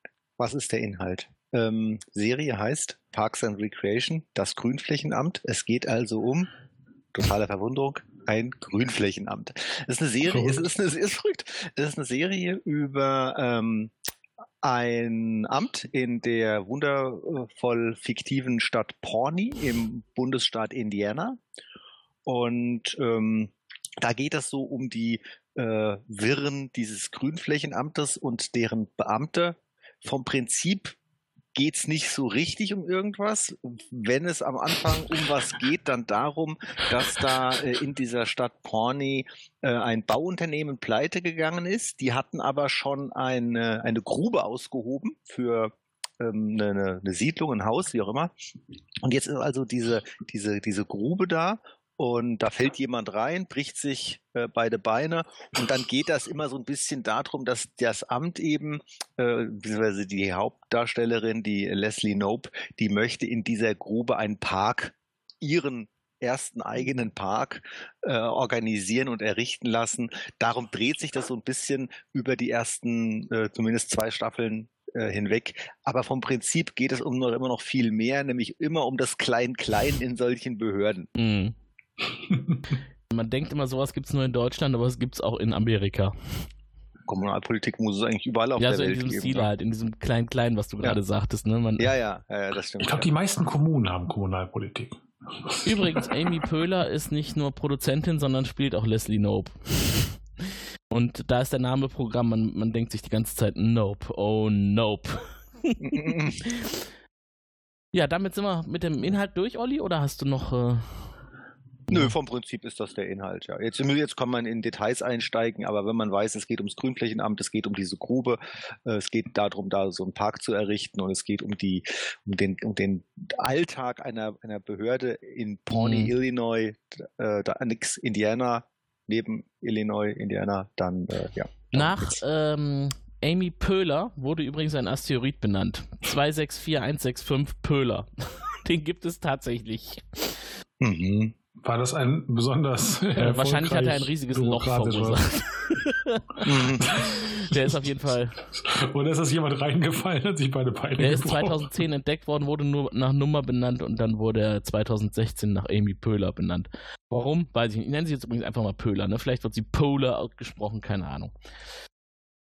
Speaker 3: Was ist der Inhalt? Ähm, Serie heißt Parks and Recreation, das Grünflächenamt. Es geht also um, totale Verwunderung, ein Grünflächenamt. Es ist eine Serie, es ist, es ist verrückt. Es ist eine Serie über ähm, ein Amt in der wundervoll fiktiven Stadt Pawnee im Bundesstaat Indiana. Und ähm, da geht es so um die äh, Wirren dieses Grünflächenamtes und deren Beamte vom Prinzip geht es nicht so richtig um irgendwas. Wenn es am Anfang um was geht, dann darum, dass da äh, in dieser Stadt Pawnee äh, ein Bauunternehmen pleite gegangen ist. Die hatten aber schon eine, eine Grube ausgehoben für ähm, eine, eine Siedlung, ein Haus, wie auch immer. Und jetzt ist also diese, diese, diese Grube da und da fällt jemand rein, bricht sich äh, beide Beine und dann geht das immer so ein bisschen darum, dass das Amt eben, äh, beziehungsweise die Hauptdarstellerin, die Leslie Nope, die möchte in dieser Grube einen Park, ihren ersten eigenen Park äh, organisieren und errichten lassen. Darum dreht sich das so ein bisschen über die ersten äh, zumindest zwei Staffeln äh, hinweg. Aber vom Prinzip geht es um noch immer noch viel mehr, nämlich immer um das Klein-Klein in solchen Behörden.
Speaker 1: Mhm. Man denkt immer, sowas gibt es nur in Deutschland, aber es gibt es auch in Amerika.
Speaker 3: Kommunalpolitik muss es eigentlich überall auf
Speaker 1: ja,
Speaker 3: der
Speaker 1: so
Speaker 3: Welt
Speaker 1: in diesem
Speaker 3: geben.
Speaker 1: Stil
Speaker 3: ne?
Speaker 1: halt, in diesem Klein-Klein, was du
Speaker 3: Ja.
Speaker 1: gerade sagtest. Ne? Man,
Speaker 3: Ja, ja, ja, ja, das stimmt.
Speaker 2: Ich glaube, die meisten Kommunen haben Kommunalpolitik.
Speaker 1: Übrigens, Amy Pöhler ist nicht nur Produzentin, sondern spielt auch Leslie Nope. Und da ist der Name Programm, man, man denkt sich die ganze Zeit Nope, oh Nope. Ja, damit sind wir mit dem Inhalt durch, Olli, oder hast du noch... Äh,
Speaker 3: Nö, vom Prinzip ist das der Inhalt, ja. Jetzt, jetzt kann man in Details einsteigen, aber wenn man weiß, es geht ums Grünflächenamt, es geht um diese Grube, äh, es geht darum, da so einen Park zu errichten und es geht um die, um den, um den Alltag einer, einer Behörde in Pawnee,
Speaker 1: Mhm.
Speaker 3: Illinois, äh, da nix Indiana, neben Illinois, Indiana, dann, äh, ja.
Speaker 1: Nach ähm, Amy Pöhler wurde übrigens ein Asteroid benannt. 264165 Pöhler. Den gibt es tatsächlich.
Speaker 3: Mhm.
Speaker 2: War das ein besonders.
Speaker 1: Äh, wahrscheinlich hat er ein riesiges Loch verursacht. Der ist auf jeden Fall.
Speaker 2: Oder ist das jemand reingefallen, hat sich beide Beine
Speaker 1: Der ist
Speaker 2: gebrochen?
Speaker 1: 2010 entdeckt worden, wurde nur nach Nummer benannt und dann wurde er 2016 nach Amy Pöhler benannt. Warum? Weiß ich nicht. Ich nenne sie jetzt übrigens einfach mal Pöhler. Ne? Vielleicht wird sie Polar ausgesprochen, keine Ahnung.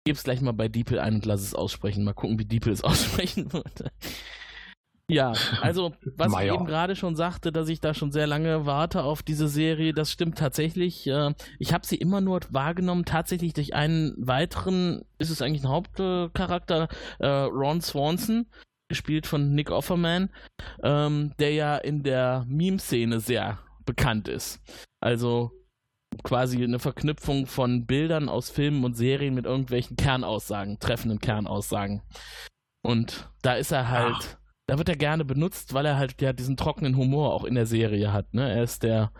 Speaker 1: Ich gebe es gleich mal bei Diepel ein und lass es aussprechen. Mal gucken, wie Diepel es aussprechen würde. Ja, also was ich eben gerade schon sagte, dass ich da schon sehr lange warte auf diese Serie, das stimmt tatsächlich. Äh, Ich habe sie immer nur wahrgenommen, tatsächlich durch einen weiteren, ist es eigentlich ein Hauptcharakter, äh, Ron Swanson, gespielt von Nick Offerman, ähm, der ja in der Meme-Szene sehr bekannt ist. Also quasi eine Verknüpfung von Bildern aus Filmen und Serien mit irgendwelchen Kernaussagen, treffenden Kernaussagen. Und da ist er halt,
Speaker 2: Ach.
Speaker 1: Da wird er gerne benutzt, weil er halt ja diesen trockenen Humor auch in der Serie hat. Ne? Er ist der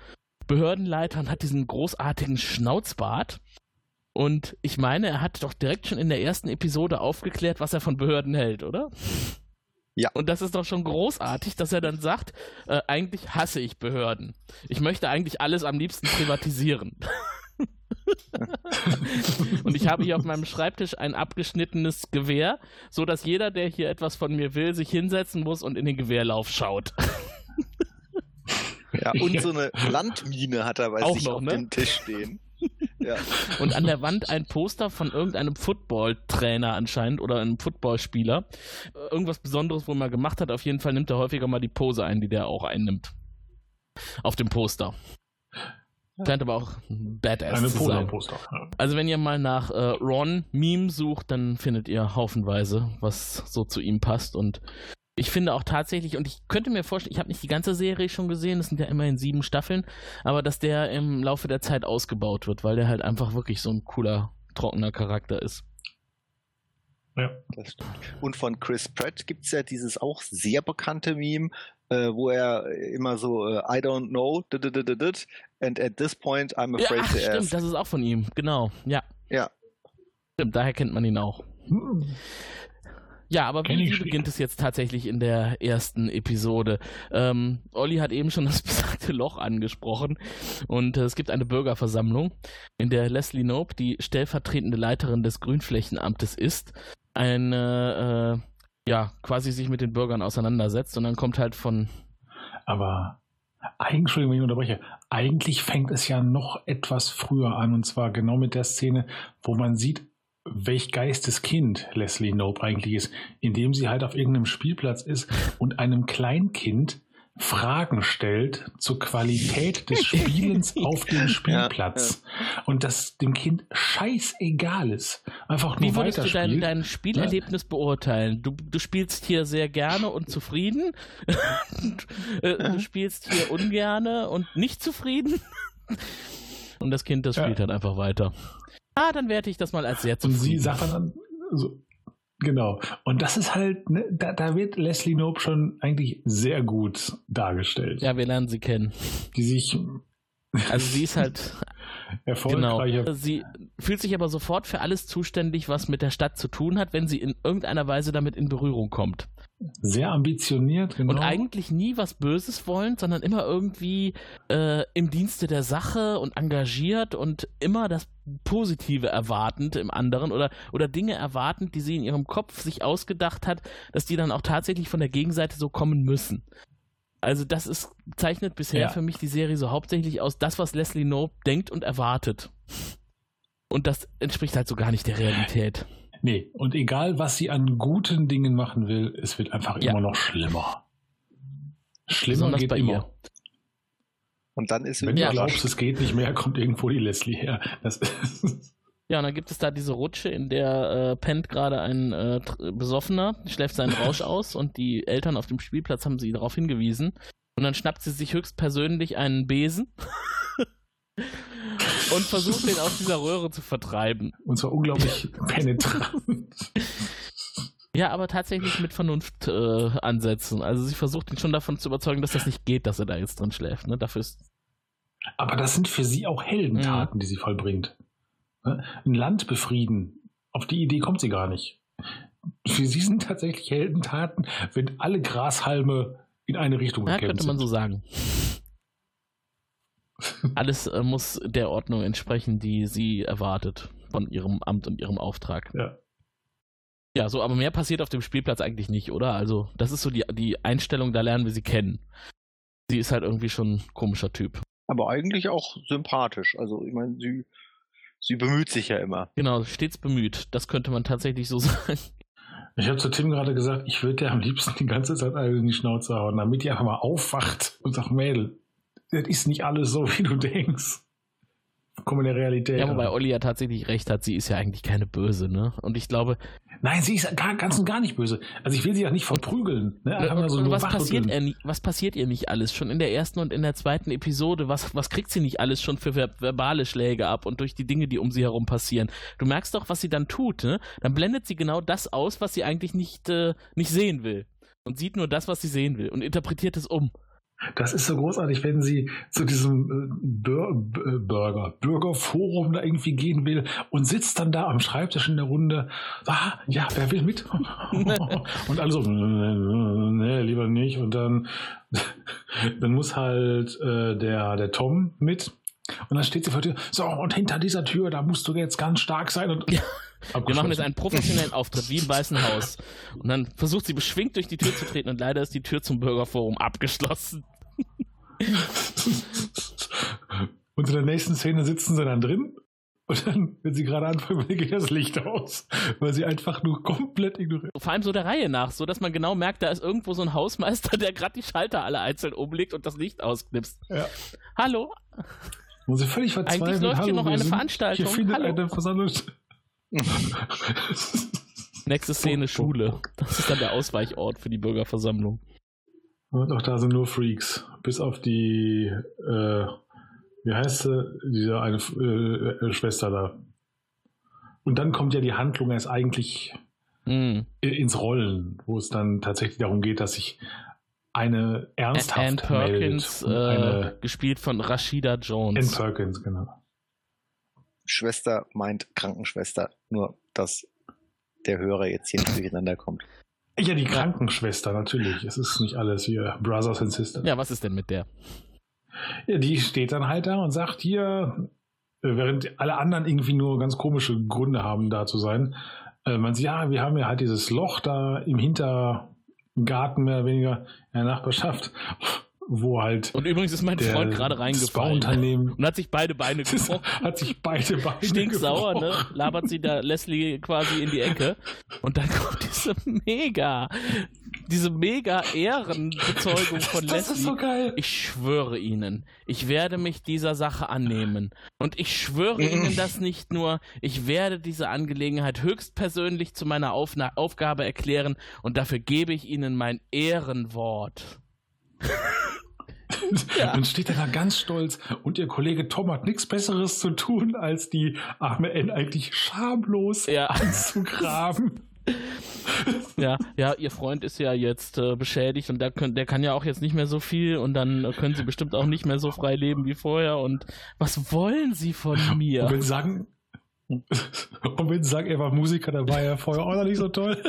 Speaker 1: Behördenleiter und hat diesen großartigen Schnauzbart. Und ich meine, er hat doch direkt schon in der ersten Episode aufgeklärt, was er von Behörden hält, oder?
Speaker 3: Ja.
Speaker 1: Und das ist doch schon großartig, dass er dann sagt, äh, eigentlich hasse ich Behörden. Ich möchte eigentlich alles am liebsten privatisieren. und ich habe hier auf meinem Schreibtisch ein abgeschnittenes Gewehr, so dass jeder, der hier etwas von mir will, sich hinsetzen muss und in den Gewehrlauf schaut.
Speaker 3: Ja, und so eine Landmine hat er bei
Speaker 1: Auch
Speaker 3: sich
Speaker 1: noch,
Speaker 3: auf
Speaker 1: ne?
Speaker 3: dem Tisch stehen. Ja.
Speaker 1: Und an der Wand ein Poster von irgendeinem Football-Trainer anscheinend oder einem Footballspieler. Äh, Irgendwas Besonderes, wo er mal gemacht hat. Auf jeden Fall nimmt er häufiger mal die Pose ein, die der auch einnimmt. Auf dem Poster. Scheint aber auch ein Badass
Speaker 2: Eine
Speaker 1: zu sein.
Speaker 2: Polarposter. Ja.
Speaker 1: Also wenn ihr mal nach äh, Ron Meme sucht, dann findet ihr haufenweise, was so zu ihm passt. Und ich finde auch tatsächlich, und ich könnte mir vorstellen, ich habe nicht die ganze Serie schon gesehen, es sind ja immerhin sieben Staffeln, aber dass der im Laufe der Zeit ausgebaut wird, weil der halt einfach wirklich so ein cooler, trockener Charakter ist.
Speaker 2: Ja.
Speaker 3: Das stimmt. Und von Chris Pratt gibt es ja dieses auch sehr bekannte Meme, äh, wo er immer so äh, I don't know, did, did, did, did, and at this point I'm
Speaker 1: Ja,
Speaker 3: afraid
Speaker 1: ach,
Speaker 3: to
Speaker 1: stimmt,
Speaker 3: ask.
Speaker 1: das ist auch von ihm, genau, ja.
Speaker 3: Ja.
Speaker 1: Stimmt, daher kennt man ihn auch. Ja, aber wie, beginnt es jetzt tatsächlich in der ersten Episode? Ähm, Olli hat eben schon das besagte Loch angesprochen und äh, es gibt eine Bürgerversammlung, in der Leslie Knope, die stellvertretende Leiterin des Grünflächenamtes ist, eine, äh, ja, quasi sich mit den Bürgern auseinandersetzt und dann kommt halt von,
Speaker 2: Aber eigentlich, Entschuldigung, wenn ich unterbreche, eigentlich fängt es ja noch etwas früher an und zwar genau mit der Szene, wo man sieht, welch Geisteskind Leslie Knope eigentlich ist, indem sie halt auf irgendeinem Spielplatz ist und einem Kleinkind Fragen stellt zur Qualität des Spielens auf dem Spielplatz ja, und dass dem Kind scheißegal ist. Einfach nur
Speaker 1: Wie würdest du dein, dein Spielerlebnis ja? beurteilen? Du, du spielst hier sehr gerne und zufrieden. Äh, du spielst hier ungerne und nicht zufrieden. Und das Kind, das spielt ja. halt einfach weiter. Ah, dann werte ich das mal als sehr zufrieden.
Speaker 2: Und sie sagt dann so, Genau. Und das ist halt, ne, da, da wird Leslie Knope schon eigentlich sehr gut dargestellt.
Speaker 1: Ja, wir lernen sie kennen.
Speaker 2: Die sich.
Speaker 1: Also sie ist halt
Speaker 2: erfolgreicher.
Speaker 1: Genau. Sie fühlt sich aber sofort für alles zuständig, was mit der Stadt zu tun hat, wenn sie in irgendeiner Weise damit in Berührung kommt.
Speaker 2: Sehr ambitioniert,
Speaker 1: genau. Und eigentlich nie was Böses wollen, sondern immer irgendwie äh, im Dienste der Sache und engagiert und immer das Positive erwartend im anderen oder, oder Dinge erwartend, die sie in ihrem Kopf sich ausgedacht hat, dass die dann auch tatsächlich von der Gegenseite so kommen müssen. Also das ist, zeichnet bisher ja. für mich die Serie so hauptsächlich aus das, was Leslie Knope denkt und erwartet. Und das entspricht halt so gar nicht der Realität.
Speaker 2: Nee, und egal, was sie an guten Dingen machen will, es wird einfach ja. immer noch schlimmer. Schlimmer Besonders geht immer. Ihr.
Speaker 3: Und dann ist
Speaker 2: Wenn du glaubst, es geht nicht mehr, kommt irgendwo die Leslie her.
Speaker 1: ja, und dann gibt es da diese Rutsche, in der äh, pennt gerade ein äh, Besoffener, schläft seinen Rausch aus und die Eltern auf dem Spielplatz haben sie darauf hingewiesen. Und dann schnappt sie sich höchstpersönlich einen Besen und versucht den aus dieser Röhre zu vertreiben.
Speaker 2: Und zwar unglaublich penetrant.
Speaker 1: Ja, aber tatsächlich mit Vernunft äh, ansetzen. Also sie versucht ihn schon davon zu überzeugen, dass das nicht geht, dass er da jetzt drin schläft. Ne? Dafür ist
Speaker 2: aber das sind für sie auch Heldentaten, mhm. die sie vollbringt. Ne? Ein Land befrieden, auf die Idee kommt sie gar nicht. Für sie sind tatsächlich Heldentaten, wenn alle Grashalme in eine Richtung
Speaker 1: ja, könnte man so sagen. Alles äh, muss der Ordnung entsprechen, die sie erwartet von ihrem Amt und ihrem Auftrag.
Speaker 2: Ja.
Speaker 1: Ja, so, aber mehr passiert auf dem Spielplatz eigentlich nicht, oder? Also, das ist so die, die Einstellung, da lernen wir sie kennen. Sie ist halt irgendwie schon ein komischer Typ.
Speaker 3: Aber eigentlich auch sympathisch. Also, ich meine, sie, sie bemüht sich ja immer.
Speaker 1: Genau, stets bemüht. Das könnte man tatsächlich so sagen.
Speaker 2: Ich habe zu Tim gerade gesagt, ich würde dir am liebsten die ganze Zeit in die Schnauze hauen, damit die einfach mal aufwacht und sagt, Mädel, das ist nicht alles so, wie du denkst. Komm in der Realität.
Speaker 1: Ja, wobei Olli ja tatsächlich recht hat, sie ist ja eigentlich keine Böse, ne? Und ich glaube.
Speaker 2: Nein, sie ist gar, ganz und gar nicht böse. Also ich will sie ja nicht verprügeln. Ne?
Speaker 1: Und, so und was, passiert er, was passiert ihr nicht alles? Schon in der ersten und in der zweiten Episode, was, was kriegt sie nicht alles schon für ver verbale Schläge ab und durch die Dinge, die um sie herum passieren? Du merkst doch, was sie dann tut, ne? Dann blendet sie genau das aus, was sie eigentlich nicht, äh, nicht sehen will. Und sieht nur das, was sie sehen will und interpretiert es um.
Speaker 2: Das ist so großartig, wenn sie zu diesem äh, Bur äh, Bürgerforum da irgendwie gehen will und sitzt dann da am Schreibtisch in der Runde. Ah, ja, wer will mit? und alle so, nee, lieber nicht. Und dann, dann muss halt äh, der, der Tom mit. Und dann steht sie vor der Tür, so, und hinter dieser Tür, da musst du jetzt ganz stark sein. Und
Speaker 1: ja. Wir machen jetzt einen professionellen Auftritt, wie im Weißen Haus. Und dann versucht sie beschwingt durch die Tür zu treten und leider ist die Tür zum Bürgerforum abgeschlossen.
Speaker 2: Und in der nächsten Szene sitzen sie dann drin und dann, wenn sie gerade anfangen, geht das Licht aus, weil sie einfach nur komplett ignoriert.
Speaker 1: Vor allem so der Reihe nach, so dass man genau merkt, da ist irgendwo so ein Hausmeister, der gerade die Schalter alle einzeln umlegt und das Licht ausknipst.
Speaker 2: Ja.
Speaker 1: Hallo?
Speaker 2: Wo sie völlig verzweifelt.
Speaker 1: Eigentlich läuft
Speaker 2: Hallo,
Speaker 1: hier noch eine Veranstaltung.
Speaker 2: Hier findet
Speaker 1: Hallo.
Speaker 2: eine Versammlung.
Speaker 1: Nächste Szene Schule. Das ist dann der Ausweichort für die Bürgerversammlung.
Speaker 2: Und auch da sind nur Freaks. Bis auf die, äh, wie heißt sie, diese eine äh, äh, Schwester da. Und dann kommt ja die Handlung erst eigentlich mm. ins Rollen, wo es dann tatsächlich darum geht, dass sich eine ernsthaft
Speaker 1: Anne Perkins, äh, gespielt von Rashida Jones.
Speaker 2: Anne Perkins, genau.
Speaker 3: Schwester meint Krankenschwester, nur dass der Hörer jetzt hier nicht durcheinander kommt.
Speaker 2: Ja, die Krankenschwester, natürlich. Es ist nicht alles hier Brothers and Sisters.
Speaker 1: Ja, was ist denn mit der?
Speaker 2: Ja, die steht dann halt da und sagt hier, während alle anderen irgendwie nur ganz komische Gründe haben, da zu sein, äh, man sagt, ja, wir haben ja halt dieses Loch da im Hintergarten mehr oder weniger in der Nachbarschaft. Wo halt.
Speaker 1: Und übrigens ist mein Freund gerade reingefallen.
Speaker 2: Unternehmen
Speaker 1: und hat sich beide Beine gebrochen.
Speaker 2: hat sich beide Beine
Speaker 1: Stinksauer, ne? Labert sie da Leslie quasi in die Ecke. Und dann kommt diese mega, diese mega Ehrenbezeugung von
Speaker 2: das
Speaker 1: Leslie.
Speaker 2: ist so geil.
Speaker 1: Ich schwöre Ihnen, ich werde mich dieser Sache annehmen. Und ich schwöre Ihnen das nicht nur, ich werde diese Angelegenheit höchstpersönlich zu meiner Aufgabe erklären und dafür gebe ich Ihnen mein Ehrenwort.
Speaker 2: Ja. Und steht er da ganz stolz und ihr Kollege Tom hat nichts Besseres zu tun, als die arme N eigentlich schamlos
Speaker 1: Ja.
Speaker 2: anzugraben.
Speaker 1: Ja, ja, ihr Freund ist ja jetzt äh, beschädigt und der, der kann ja auch jetzt nicht mehr so viel und dann äh, können sie bestimmt auch nicht mehr so frei leben wie vorher. Und was wollen sie von mir?
Speaker 2: Und wenn sie sagen, und wenn sie sagen, er war Musiker, dann war er vorher auch noch nicht so toll.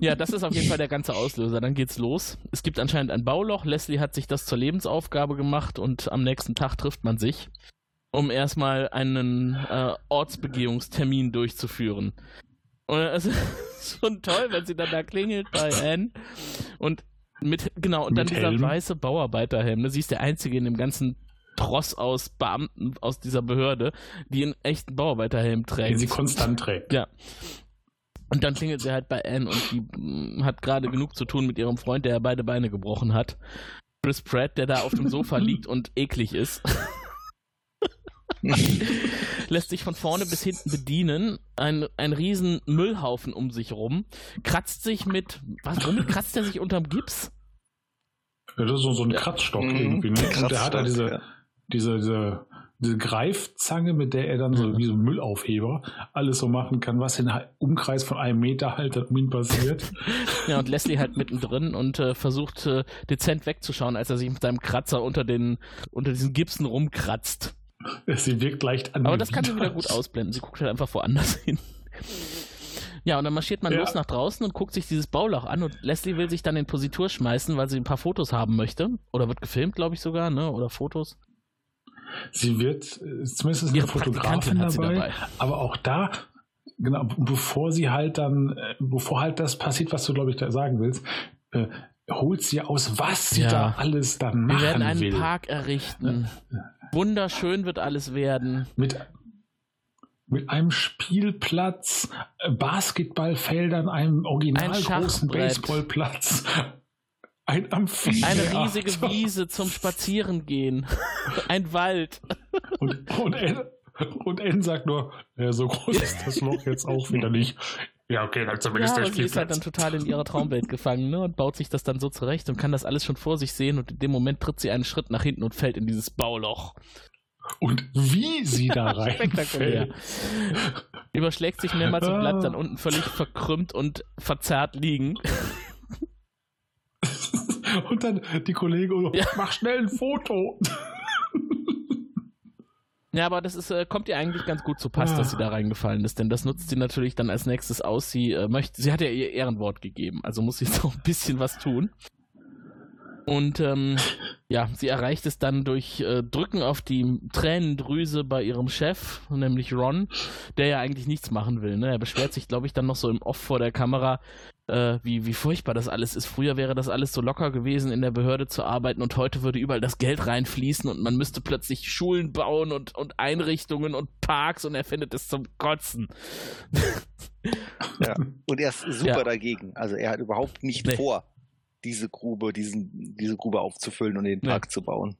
Speaker 1: Ja, das ist auf jeden Fall der ganze Auslöser. Dann geht's los. Es gibt anscheinend ein Bauloch. Leslie hat sich das zur Lebensaufgabe gemacht und am nächsten Tag trifft man sich, um erstmal einen äh, Ortsbegehungstermin durchzuführen. Und es ist schon toll, wenn sie dann da klingelt bei Anne und mit, genau, und dann
Speaker 2: Mit
Speaker 1: dieser
Speaker 2: Helm.
Speaker 1: weiße Bauarbeiterhelm. Ne? Sie ist der Einzige in dem ganzen Tross aus Beamten aus dieser Behörde, die einen echten Bauarbeiterhelm trägt.
Speaker 2: Den sie konstant trägt.
Speaker 1: Ja. Und dann klingelt sie halt bei Anne und die mm, hat gerade genug zu tun mit ihrem Freund, der beide Beine gebrochen hat. Chris Pratt, der da auf dem Sofa liegt und eklig ist. Lässt sich von vorne bis hinten bedienen. Ein, ein riesen Müllhaufen um sich rum. Kratzt sich mit. Was, womit kratzt er sich unterm Gips?
Speaker 2: Ja, das ist so, so ein Kratzstock
Speaker 3: Mhm.
Speaker 2: irgendwie. Ne? Und der hat da diese,
Speaker 3: ja.
Speaker 2: diese, diese, diese Greifzange, mit der er dann so wie so ein Müllaufheber alles so machen kann, was in einem Umkreis von einem Meter halt um ihn passiert.
Speaker 1: Ja, und Leslie halt mittendrin und äh, versucht äh, dezent wegzuschauen, als er sich mit seinem Kratzer unter den unter diesen Gipsen rumkratzt.
Speaker 2: sie wirkt leicht an.
Speaker 1: Aber das kann sie wieder gut ausblenden. Sie guckt halt einfach woanders hin. Ja, und dann marschiert man
Speaker 2: Ja.
Speaker 1: los nach draußen und guckt sich dieses Bauloch an und Leslie will sich dann in Positur schmeißen, weil sie ein paar Fotos haben möchte. Oder wird gefilmt, glaube ich sogar, ne? Oder Fotos.
Speaker 2: Sie wird, äh, zumindest ist eine Fotografin dabei,
Speaker 1: dabei.
Speaker 2: aber auch da, genau, bevor sie halt dann, äh, bevor halt das passiert, was du, glaube ich, da sagen willst, äh, holt sie aus, was sie
Speaker 1: Ja.
Speaker 2: da alles dann
Speaker 1: Wir
Speaker 2: machen
Speaker 1: werden einen
Speaker 2: will.
Speaker 1: Park errichten. Wunderschön wird alles werden.
Speaker 2: Mit, mit einem Spielplatz, äh, Basketballfeldern, einem original
Speaker 1: Ein
Speaker 2: großen. Baseballplatz, ein Amphitheater.
Speaker 1: Eine riesige Wiese zum Spazierengehen. Ein Wald.
Speaker 2: Und, und, N, und N sagt nur, ja, so groß ist das Loch jetzt auch wieder nicht. Ja, okay, dann
Speaker 1: Ja,
Speaker 2: zumindest der
Speaker 1: aber sie ist halt
Speaker 2: Spielplatz.
Speaker 1: dann total in ihrer Traumwelt gefangen ne, und baut sich das dann so zurecht und kann das alles schon vor sich sehen und in dem Moment tritt sie einen Schritt nach hinten und fällt in dieses Bauloch.
Speaker 2: Und wie sie da
Speaker 1: Spektakulär.
Speaker 2: reinfällt.
Speaker 1: Überschlägt sich mehrmals und bleibt
Speaker 2: Ah.
Speaker 1: dann unten völlig verkrümmt und verzerrt liegen.
Speaker 2: Und dann die Kollegen,
Speaker 1: Ja.
Speaker 2: mach schnell ein Foto.
Speaker 1: Ja, aber das ist, äh, kommt ihr eigentlich ganz gut zu Pass, dass sie da reingefallen ist, denn das nutzt sie natürlich dann als nächstes aus. Sie äh, möchte, sie hat ja ihr Ehrenwort gegeben, also muss sie jetzt auch ein bisschen was tun. Und ähm, ja, sie erreicht es dann durch äh, Drücken auf die Tränendrüse bei ihrem Chef, nämlich Ron, der ja eigentlich nichts machen will. Ne? Er beschwert sich, glaube ich, dann noch so im Off vor der Kamera, äh, wie, wie furchtbar das alles ist. Früher wäre das alles so locker gewesen, in der Behörde zu arbeiten und heute würde überall das Geld reinfließen und man müsste plötzlich Schulen bauen und, und Einrichtungen und Parks und er findet es zum Kotzen.
Speaker 3: Ja. Und er ist super
Speaker 1: Ja.
Speaker 3: dagegen. Also er hat überhaupt nicht
Speaker 1: Nee.
Speaker 3: vor, diese Grube, diesen, diese Grube aufzufüllen und den
Speaker 1: Nee.
Speaker 3: Park zu bauen.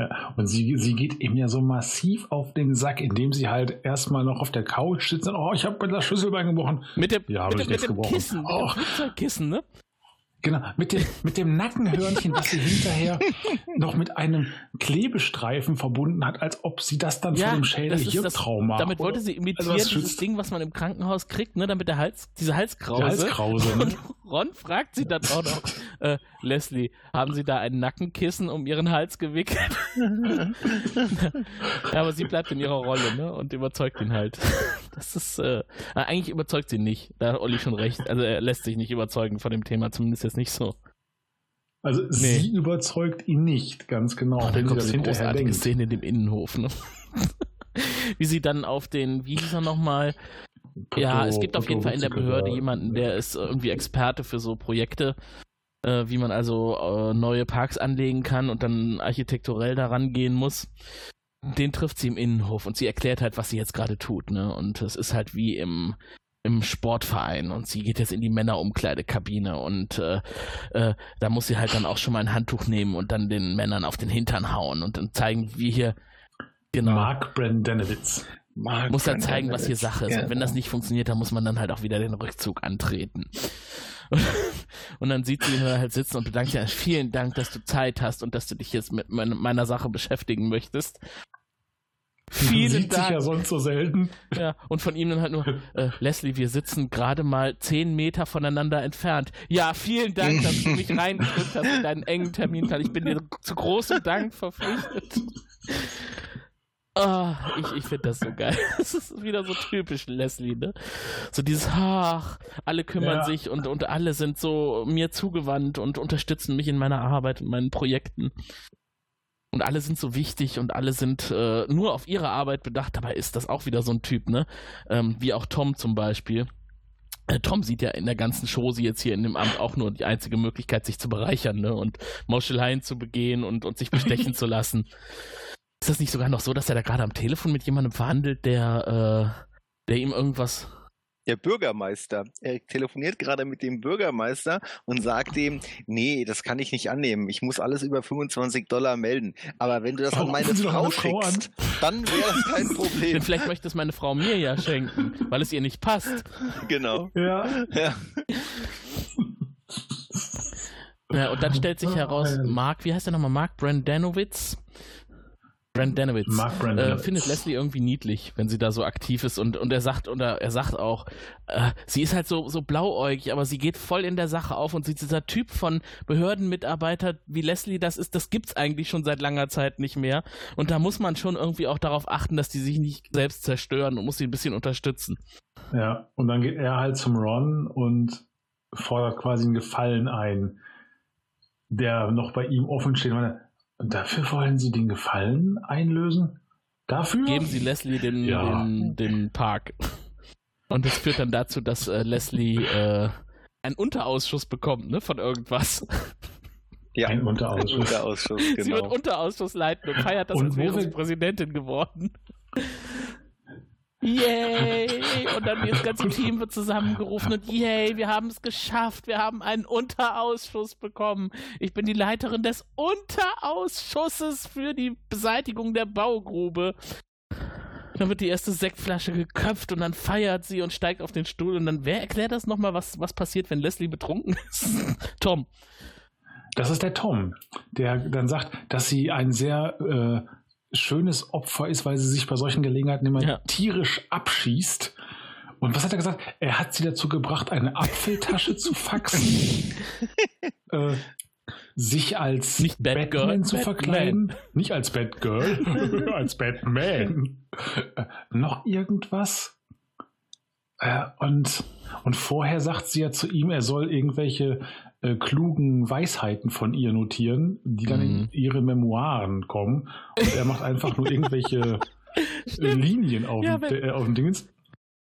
Speaker 2: Ja, und sie, sie geht ihm ja so massiv auf den Sack, indem sie halt erstmal noch auf der Couch sitzt und, oh, ich habe mir das Schlüsselbein gebrochen.
Speaker 1: Mit dem,
Speaker 2: Ja,
Speaker 1: mit
Speaker 2: ich
Speaker 1: dem, mit dem
Speaker 2: gebrochen.
Speaker 1: Kissen, mit
Speaker 2: Oh.
Speaker 1: dem Flugzeugkissen, ne?
Speaker 2: Genau, mit dem, mit dem Nackenhörnchen, was sie hinterher noch mit einem Klebestreifen verbunden hat, als ob sie das dann von dem Schädel
Speaker 1: das ist
Speaker 2: hier
Speaker 1: das-
Speaker 2: Trauma.
Speaker 1: Damit wollte sie imitieren,
Speaker 2: Also
Speaker 1: dieses Ding, was man im Krankenhaus kriegt, ne, damit der Hals, diese Halskrause.
Speaker 2: Der Halskrause, ne?
Speaker 1: Und Ron fragt sie dann auch noch, äh, Leslie, haben Sie da ein Nackenkissen um Ihren Hals gewickelt? ja, aber sie bleibt in ihrer Rolle, ne, und überzeugt ihn halt. Das ist, äh, eigentlich überzeugt sie nicht. Da hat Olli schon recht. Also er lässt sich nicht überzeugen von dem Thema, zumindest jetzt nicht so.
Speaker 2: Also sie überzeugt ihn nicht, ganz genau,
Speaker 1: Oh, da
Speaker 2: wenn sie
Speaker 1: kommt eine
Speaker 2: hinterher
Speaker 1: großartige
Speaker 2: denkt.
Speaker 1: Szene in dem Innenhof, ne? Wie sie dann auf den, wie hieß er nochmal? Ja, es gibt auf jeden Fall in der Behörde jemanden, der ist irgendwie Experte für so Projekte. äh, wie man also äh, neue Parks anlegen kann und dann architekturell daran gehen muss. Den trifft sie im Innenhof und sie erklärt halt, was sie jetzt gerade tut, ne? Und es ist halt wie im im Sportverein und sie geht jetzt in die Männerumkleidekabine und äh, äh, da muss sie halt dann auch schon mal ein Handtuch nehmen und dann den Männern auf den Hintern hauen und dann zeigen, wie hier
Speaker 2: genau. Mark Brandanowitz.
Speaker 1: Mark muss dann zeigen, was hier Sache ist. Ja. Und wenn das nicht funktioniert, dann muss man dann halt auch wieder den Rückzug antreten. Und dann sieht sie ihn halt sitzen und bedankt sich, vielen Dank, dass du Zeit hast und dass du dich jetzt mit meiner Sache beschäftigen möchtest.
Speaker 2: Vielen sieht Dank. sich ja sonst so selten.
Speaker 1: Ja, und von ihm dann halt nur, äh, Leslie, wir sitzen gerade mal zehn Meter voneinander entfernt. Ja, vielen Dank, dass du mich reingedrückt hast in deinen engen Terminplan. Ich bin dir zu großem Dank verpflichtet. Oh, ich ich finde das so geil. Das ist wieder so typisch Leslie, ne? So dieses, ach, alle kümmern ja. sich und, und alle sind so mir zugewandt und unterstützen mich in meiner Arbeit und meinen Projekten. Und alle sind so wichtig und alle sind äh, nur auf ihre Arbeit bedacht. Dabei ist das auch wieder so ein Typ, ne? Ähm, wie auch Tom zum Beispiel. Äh, Tom sieht ja in der ganzen Chose jetzt hier in dem Amt auch nur die einzige Möglichkeit, sich zu bereichern, ne? Und Mauscheleien zu begehen und, und sich bestechen zu lassen. Ist das nicht sogar noch so, dass er da gerade am Telefon mit jemandem verhandelt, der, äh, der ihm irgendwas
Speaker 3: der Bürgermeister. Er telefoniert gerade mit dem Bürgermeister und sagt ihm, nee, das kann ich nicht annehmen. Ich muss alles über 25 Dollar melden. Aber wenn du das oh, an meine Frau schickst, dann wäre das kein Problem.
Speaker 1: Denn vielleicht möchte es meine Frau mir ja schenken, weil es ihr nicht passt.
Speaker 3: Genau.
Speaker 2: Ja. ja.
Speaker 1: Ja, und dann stellt sich heraus, Mark, wie heißt der nochmal? Mark Brandanowitz Brandanowitz Mark Brandanowitz. Äh, findet Leslie irgendwie niedlich, wenn sie da so aktiv ist und, und er sagt und er, er sagt auch, äh, sie ist halt so, so blauäugig, aber sie geht voll in der Sache auf und sie dieser Typ von Behördenmitarbeiter wie Leslie das ist, das gibt's eigentlich schon seit langer Zeit nicht mehr und da muss man schon irgendwie auch darauf achten, dass die sich nicht selbst zerstören und muss sie ein bisschen unterstützen.
Speaker 2: Ja, und dann geht er halt zum Ron und fordert quasi einen Gefallen ein, der noch bei ihm offen steht. Meine, und dafür wollen Sie den Gefallen einlösen? Dafür?
Speaker 1: Geben Sie Leslie den, ja. den, den Park. Und das führt dann dazu, dass äh, Leslie äh, einen Unterausschuss bekommt, ne, von irgendwas.
Speaker 3: Ja, ein Unterausschuss. Unterausschuss
Speaker 1: genau. Sie wird Unterausschuss leiten und feiert das, und als wäre sie Präsidentin geworden. Yay! Und dann das ganze Team wird zusammengerufen und yay, wir haben es geschafft. Wir haben einen Unterausschuss bekommen. Ich bin die Leiterin des Unterausschusses für die Beseitigung der Baugrube. Dann wird die erste Sektflasche geköpft und dann feiert sie und steigt auf den Stuhl und dann, wer erklärt das nochmal, was, was passiert, wenn Leslie betrunken ist? Tom.
Speaker 2: Das ist der Tom, der dann sagt, dass sie ein sehr äh, schönes Opfer ist, weil sie sich bei solchen Gelegenheiten immer ja. tierisch abschießt. Und was hat er gesagt? Er hat sie dazu gebracht, eine Apfeltasche zu faxen, äh, sich als
Speaker 1: Nicht Bad Batman Girl,
Speaker 2: zu Batman. verkleiden, nicht als Batgirl, als Batman. Äh, noch irgendwas? Äh, und, und vorher sagt sie ja zu ihm, er soll irgendwelche äh, klugen Weisheiten von ihr notieren, die dann mhm. in ihre Memoiren kommen. Und er macht einfach nur irgendwelche äh, Linien auf, ja, wenn, äh, auf dem Dingens.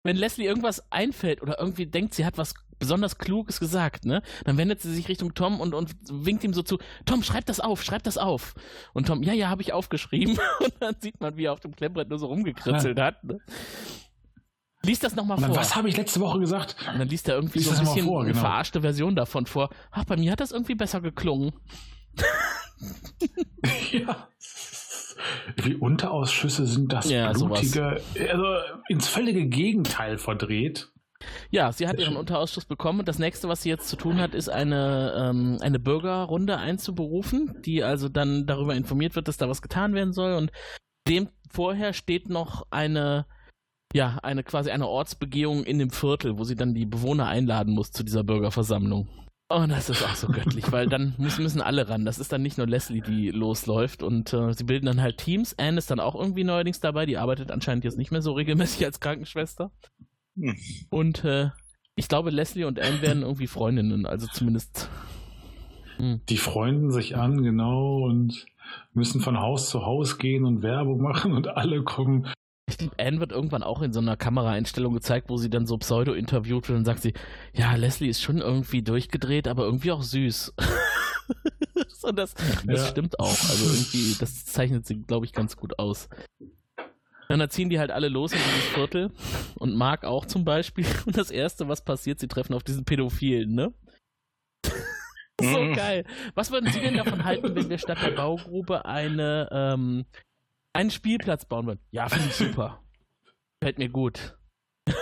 Speaker 1: Wenn Leslie irgendwas einfällt oder irgendwie denkt, sie hat was besonders Kluges gesagt, ne? Dann wendet sie sich Richtung Tom und, und winkt ihm so zu, Tom, schreib das auf, schreib das auf. Und Tom, ja, ja, habe ich aufgeschrieben. Und dann sieht man, wie er auf dem Klemmbrett nur so rumgekritzelt ja. hat. Ne? Lies das nochmal vor.
Speaker 2: Was habe ich letzte Woche gesagt?
Speaker 1: Und dann liest er irgendwie lies so ein bisschen vor, genau. eine verarschte Version davon vor. Ach, bei mir hat das irgendwie besser geklungen.
Speaker 2: ja. Wie Unterausschüsse sind das ja, blutige, sowas. also ins völlige Gegenteil verdreht.
Speaker 1: Ja, sie hat ihren Unterausschuss bekommen und das nächste, was sie jetzt zu tun hat, ist eine, ähm, eine Bürgerrunde einzuberufen, die also dann darüber informiert wird, dass da was getan werden soll und dem vorher steht noch eine ja, eine quasi eine Ortsbegehung in dem Viertel, wo sie dann die Bewohner einladen muss zu dieser Bürgerversammlung. Oh, das ist auch so göttlich, weil dann müssen, müssen alle ran. Das ist dann nicht nur Leslie, die losläuft und äh, sie bilden dann halt Teams. Anne ist dann auch irgendwie neuerdings dabei, die arbeitet anscheinend jetzt nicht mehr so regelmäßig als Krankenschwester. Hm. Und äh, ich glaube, Leslie und Anne werden irgendwie Freundinnen, also zumindest.
Speaker 2: Hm. Die freunden sich an, genau, und müssen von Haus zu Haus gehen und Werbung machen und alle kommen
Speaker 1: Anne wird irgendwann auch in so einer Kameraeinstellung gezeigt, wo sie dann so pseudo interviewt wird und sagt sie, ja, Leslie ist schon irgendwie durchgedreht, aber irgendwie auch süß. und das, das ja. stimmt auch. Also irgendwie, das zeichnet sie, glaube ich, ganz gut aus. Und dann ziehen die halt alle los in dieses Viertel und Mark auch zum Beispiel. Und das erste, was passiert, sie treffen auf diesen Pädophilen, ne? so mhm. geil. Was würden Sie denn davon halten, wenn wir statt der Baugrube eine, ähm, einen Spielplatz bauen würden? Ja, finde ich super. Fällt mir gut.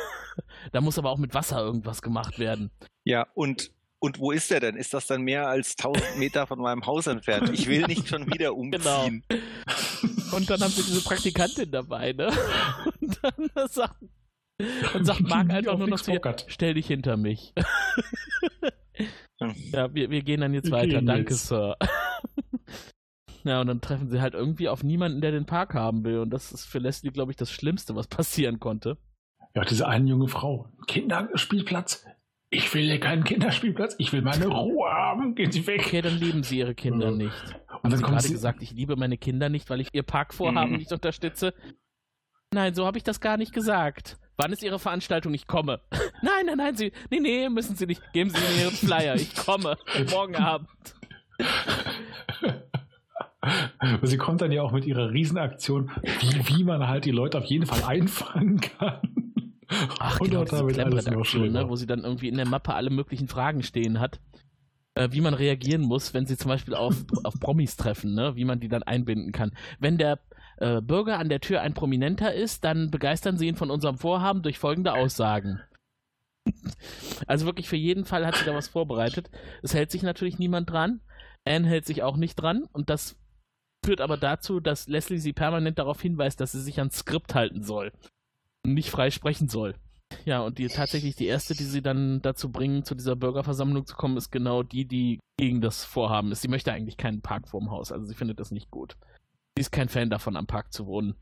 Speaker 1: da muss aber auch mit Wasser irgendwas gemacht werden.
Speaker 3: Ja, und und wo ist der denn? Ist das dann mehr als 1000 Meter von meinem Haus entfernt? Ich will nicht schon wieder genau. umziehen. Genau.
Speaker 1: Und dann haben sie diese Praktikantin dabei, ne? Und dann sagt, dann sagt Marc einfach nur noch zu ihr, stell dich hinter mich. ja, wir, wir gehen dann jetzt wir weiter. Danke, jetzt. Sir. Ja, und dann treffen sie halt irgendwie auf niemanden, der den Park haben will. Und das ist für Leslie, glaube ich, das Schlimmste, was passieren konnte.
Speaker 2: Ja, diese eine junge Frau. Kinderspielplatz, ich will hier keinen Kinderspielplatz, ich will meine Ruhe haben, gehen Sie weg.
Speaker 1: Okay, dann lieben Sie Ihre Kinder nicht. Und dann haben Sie gerade gesagt, ich liebe meine Kinder nicht, weil ich Ihr Parkvorhaben mhm. nicht unterstütze. Nein, so habe ich das gar nicht gesagt. Wann ist Ihre Veranstaltung? Ich komme. nein, nein, nein, Sie, nee, nee, müssen Sie nicht. Geben Sie mir Ihren Flyer. Ich komme. Morgen Abend.
Speaker 2: Sie kommt dann ja auch mit ihrer Riesenaktion, wie, wie man halt die Leute auf jeden Fall einfangen kann.
Speaker 1: Ach, und genau, diese Klemmredaktion, ne, wo sie dann irgendwie in der Mappe alle möglichen Fragen stehen hat. Äh, wie man reagieren muss, wenn sie zum Beispiel auf, auf Promis treffen, ne? wie man die dann einbinden kann. Wenn der äh, Bürger an der Tür ein Prominenter ist, dann begeistern sie ihn von unserem Vorhaben durch folgende Aussagen. also wirklich für jeden Fall hat sie da was vorbereitet. Es hält sich natürlich niemand dran. Anne hält sich auch nicht dran und das führt aber dazu, dass Leslie sie permanent darauf hinweist, dass sie sich ans Skript halten soll nicht frei sprechen soll. Ja, und die tatsächlich die erste, die sie dann dazu bringen, zu dieser Bürgerversammlung zu kommen, ist genau die, die gegen das Vorhaben ist. Sie möchte eigentlich keinen Park vorm Haus, also sie findet das nicht gut. Sie ist kein Fan davon, am Park zu wohnen.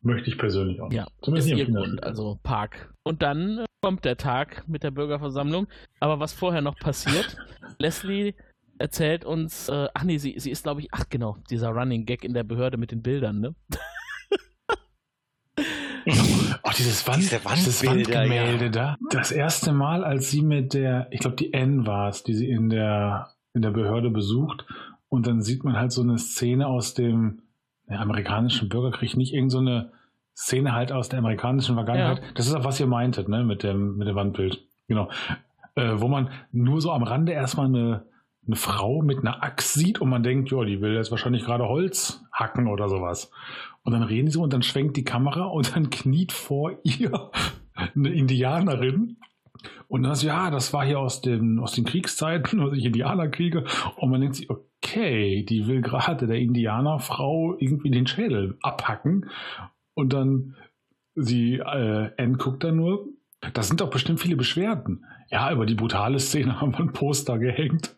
Speaker 2: Möchte ich persönlich auch.
Speaker 1: Ja, Zumindest ist ihr Grund, also Park. Und dann äh, kommt der Tag mit der Bürgerversammlung. Aber was vorher noch passiert, Leslie erzählt uns, äh, ach nee, sie, sie ist, glaube ich, ach genau, dieser Running Gag in der Behörde mit den Bildern, ne?
Speaker 2: Oh, dieses, Wand, Diese dieses Wandgemälde ja. da. Das erste Mal, als sie mit der, ich glaube, die N war es, die sie in der, in der Behörde besucht. Und dann sieht man halt so eine Szene aus dem amerikanischen Bürgerkrieg, nicht irgendeine so Szene halt aus der amerikanischen Vergangenheit. Ja. Das ist auch, was ihr meintet, ne, mit dem, mit dem Wandbild. Genau. Äh, wo man nur so am Rande erstmal eine, eine Frau mit einer Axt sieht und man denkt, ja, die will jetzt wahrscheinlich gerade Holz hacken oder sowas. Und dann reden sie und dann schwenkt die Kamera und dann kniet vor ihr eine Indianerin. Und dann sagt ja, das war hier aus den, aus den Kriegszeiten, aus den Indianerkriege. Und man denkt sich, okay, die will gerade der Indianerfrau irgendwie den Schädel abhacken. Und dann sie, äh, Anne guckt da nur. Da sind doch bestimmt viele Beschwerden. Ja, über die brutale Szene haben wir ein Poster gehängt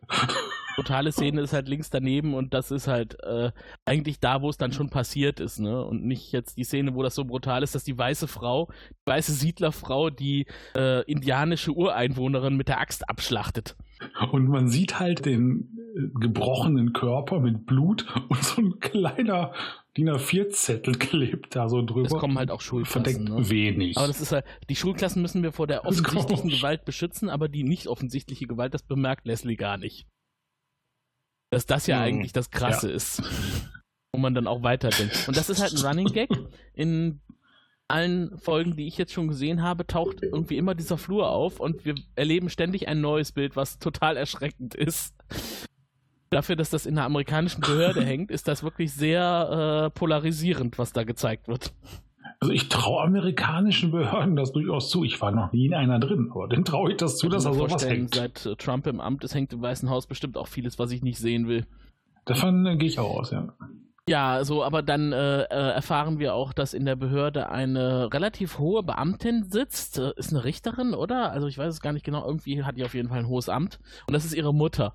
Speaker 1: brutale Szene ist halt links daneben und das ist halt äh, eigentlich da, wo es dann schon passiert ist, ne? Und nicht jetzt die Szene, wo das so brutal ist, dass die weiße Frau, die weiße Siedlerfrau, die äh, indianische Ureinwohnerin mit der Axt abschlachtet.
Speaker 2: Und man sieht halt den äh, gebrochenen Körper mit Blut und so ein kleiner DIN A4-Zettel klebt da so drüber. Es
Speaker 1: kommen halt auch Schulklassen. Verdeckt
Speaker 2: ne? wenig.
Speaker 1: Aber das ist halt, die Schulklassen müssen wir vor der offensichtlichen Gewalt beschützen, aber die nicht offensichtliche Gewalt, das bemerkt Leslie gar nicht. Dass das ja mhm. eigentlich das Krasse ja. ist. Wo man dann auch weiterdenkt. Und das ist halt ein Running Gag. In allen Folgen, die ich jetzt schon gesehen habe, taucht irgendwie immer dieser Flur auf und wir erleben ständig ein neues Bild, was total erschreckend ist. Dafür, dass das in einer amerikanischen Behörde hängt, ist das wirklich sehr äh, polarisierend, was da gezeigt wird.
Speaker 2: Also ich traue amerikanischen Behörden das durchaus zu. Ich war noch nie in einer drin, aber den traue ich das zu, dass da sowas hängt.
Speaker 1: Seit äh, Trump im Amt ist, hängt im Weißen Haus bestimmt auch vieles, was ich nicht sehen will.
Speaker 2: Davon äh, gehe ich auch aus, ja.
Speaker 1: Ja, so, aber dann äh, äh, erfahren wir auch, dass in der Behörde eine relativ hohe Beamtin sitzt. Äh, ist eine Richterin, oder? Also ich weiß es gar nicht genau. Irgendwie hat die auf jeden Fall ein hohes Amt. Und das ist ihre Mutter.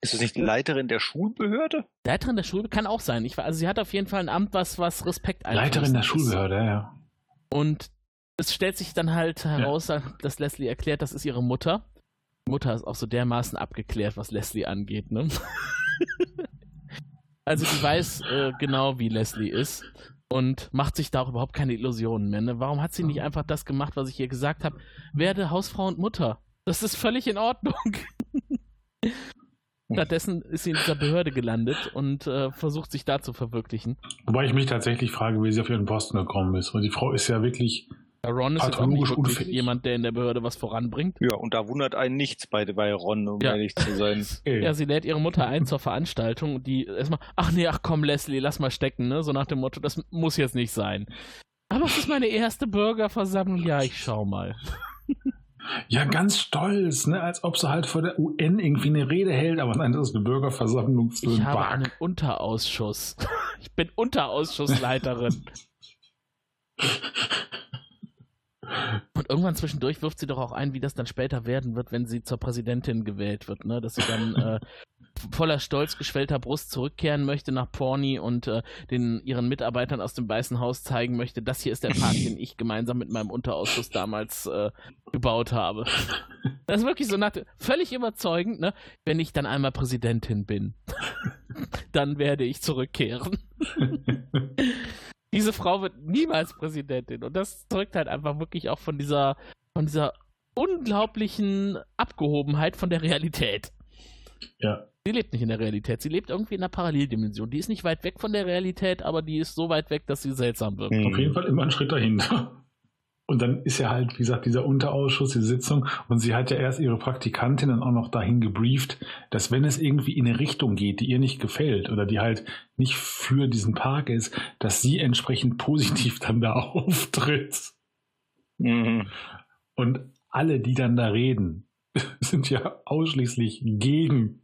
Speaker 3: Ist das nicht die Leiterin der Schulbehörde?
Speaker 1: Leiterin der Schulbehörde kann auch sein. Ich, also sie hat auf jeden Fall ein Amt, was, was Respekt
Speaker 2: Leiterin der Schulbehörde, ja.
Speaker 1: Und es stellt sich dann halt heraus, ja. dass Leslie erklärt, das ist ihre Mutter. Die Mutter ist auch so dermaßen abgeklärt, was Leslie angeht, ne? also die weiß äh, genau, wie Leslie ist. und macht sich da auch überhaupt keine Illusionen mehr. Ne? Warum hat sie nicht einfach das gemacht, was ich ihr gesagt habe? Werde Hausfrau und Mutter. Das ist völlig in Ordnung. Stattdessen ist sie in dieser Behörde gelandet und äh, versucht sich da zu verwirklichen.
Speaker 2: Wobei ich mich tatsächlich frage, wie sie auf ihren Posten gekommen ist. Weil die Frau ist ja wirklich
Speaker 1: ja, Ron ist jetzt auch nicht wirklich jemand, der in der Behörde was voranbringt.
Speaker 3: Ja, und da wundert einen nichts bei, bei Ron, um ja. ehrlich zu sein.
Speaker 1: ja, sie lädt ihre Mutter ein zur Veranstaltung und die erstmal, ach nee, ach komm, Leslie, lass mal stecken, ne? So nach dem Motto, das muss jetzt nicht sein. Aber es ist meine erste Bürgerversammlung. Ja, ich schau mal.
Speaker 2: Ja, ganz stolz, ne? als ob sie halt vor der UN irgendwie eine Rede hält, aber nein, das ist eine Bürgerversammlung.
Speaker 1: Für ich habe einen Unterausschuss. Ich bin Unterausschussleiterin. Und irgendwann zwischendurch wirft sie doch auch ein, wie das dann später werden wird, wenn sie zur Präsidentin gewählt wird, ne? Dass sie dann äh, voller Stolz geschwellter Brust zurückkehren möchte nach Porny und äh, den ihren Mitarbeitern aus dem Weißen Haus zeigen möchte, das hier ist der Park, den ich gemeinsam mit meinem Unterausschuss damals äh, gebaut habe. Das ist wirklich so nach, völlig überzeugend, ne? Wenn ich dann einmal Präsidentin bin, dann werde ich zurückkehren. Diese Frau wird niemals Präsidentin. Und das zeugt halt einfach wirklich auch von dieser, von dieser unglaublichen Abgehobenheit von der Realität.
Speaker 2: Ja.
Speaker 1: Sie lebt nicht in der Realität, sie lebt irgendwie in einer Paralleldimension. Die ist nicht weit weg von der Realität, aber die ist so weit weg, dass sie seltsam wirkt.
Speaker 2: Auf jeden Fall immer einen Schritt dahinter. Und dann ist ja halt, wie gesagt, dieser Unterausschuss, die Sitzung. Und sie hat ja erst ihre Praktikantin dann auch noch dahin gebrieft, dass wenn es irgendwie in eine Richtung geht, die ihr nicht gefällt oder die halt nicht für diesen Park ist, dass sie entsprechend positiv dann da auftritt. Mhm. Und alle, die dann da reden, sind ja ausschließlich gegen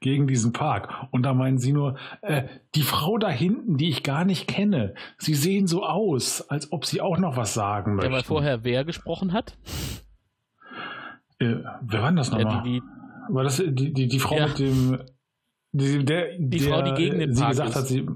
Speaker 2: gegen diesen Park. Und da meinen sie nur, äh, die Frau da hinten, die ich gar nicht kenne, sie sehen so aus, als ob sie auch noch was sagen möchte. Ja, weil
Speaker 1: vorher wer gesprochen hat?
Speaker 2: Äh, wer war denn das nochmal? Ja, die, die, war das die, die, die Frau ja. mit dem die, der,
Speaker 1: die
Speaker 2: der,
Speaker 1: Frau, die gegen den
Speaker 2: sie
Speaker 1: Park
Speaker 2: gesagt
Speaker 1: ist.
Speaker 2: hat, sie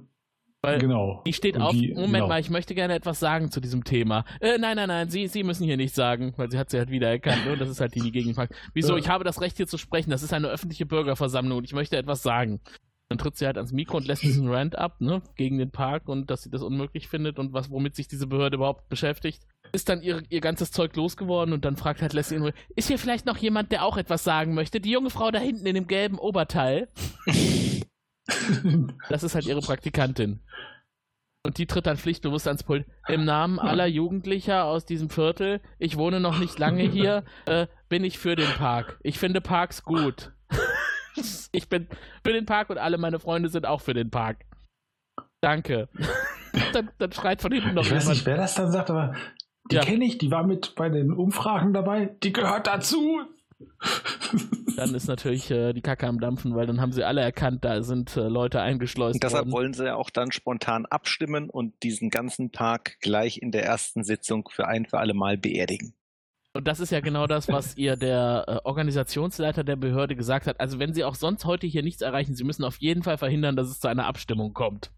Speaker 1: weil
Speaker 2: genau.
Speaker 1: Die steht auf. Die, Moment genau. mal, ich möchte gerne etwas sagen zu diesem Thema. Äh, nein, nein, nein, Sie, Sie müssen hier nichts sagen, weil sie hat sie halt wieder erkannt. Ne? Das ist halt die, die gegenfragt. Wieso? Ich habe das Recht hier zu sprechen. Das ist eine öffentliche Bürgerversammlung und ich möchte etwas sagen. Dann tritt sie halt ans Mikro und lässt diesen Rant ab, ne, gegen den Park und dass sie das unmöglich findet und was, womit sich diese Behörde überhaupt beschäftigt. Ist dann ihr, ihr ganzes Zeug losgeworden und dann fragt halt Leslie in Ruhe, ist hier vielleicht noch jemand, der auch etwas sagen möchte? Die junge Frau da hinten in dem gelben Oberteil. das ist halt ihre Praktikantin. Und die tritt dann pflichtbewusst ans Pult. Im Namen aller Jugendlicher aus diesem Viertel, ich wohne noch nicht lange hier, äh, bin ich für den Park. Ich finde Parks gut. ich bin für den Park und alle meine Freunde sind auch für den Park. Danke. dann, dann schreit von hinten noch
Speaker 2: Ich
Speaker 1: jemand.
Speaker 2: weiß nicht, wer das dann sagt, aber die ja. kenne ich, die war mit bei den Umfragen dabei. Die gehört dazu.
Speaker 1: Dann ist natürlich äh, die Kacke am Dampfen, weil dann haben sie alle erkannt, da sind äh, Leute eingeschleust
Speaker 3: und deshalb worden. wollen sie ja auch dann spontan abstimmen und diesen ganzen Park gleich in der ersten Sitzung für ein für alle Mal beerdigen.
Speaker 1: Und das ist ja genau das, was ihr der äh, Organisationsleiter der Behörde gesagt hat. Also wenn sie auch sonst heute hier nichts erreichen, sie müssen auf jeden Fall verhindern, dass es zu einer Abstimmung kommt.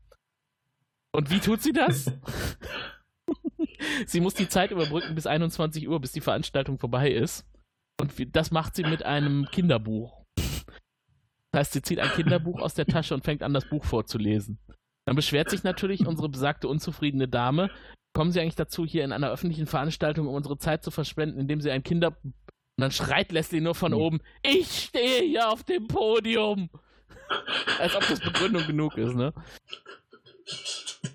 Speaker 1: Und wie tut sie das? sie muss die Zeit überbrücken bis 21 Uhr, bis die Veranstaltung vorbei ist. Und das macht sie mit einem Kinderbuch. Das heißt, sie zieht ein Kinderbuch aus der Tasche und fängt an, das Buch vorzulesen. Dann beschwert sich natürlich unsere besagte unzufriedene Dame. Kommen Sie eigentlich dazu, hier in einer öffentlichen Veranstaltung, um unsere Zeit zu verschwenden, indem Sie ein Kinder. Und dann schreit Leslie nur von oben: Ich stehe hier auf dem Podium! Als ob das Begründung genug ist, ne?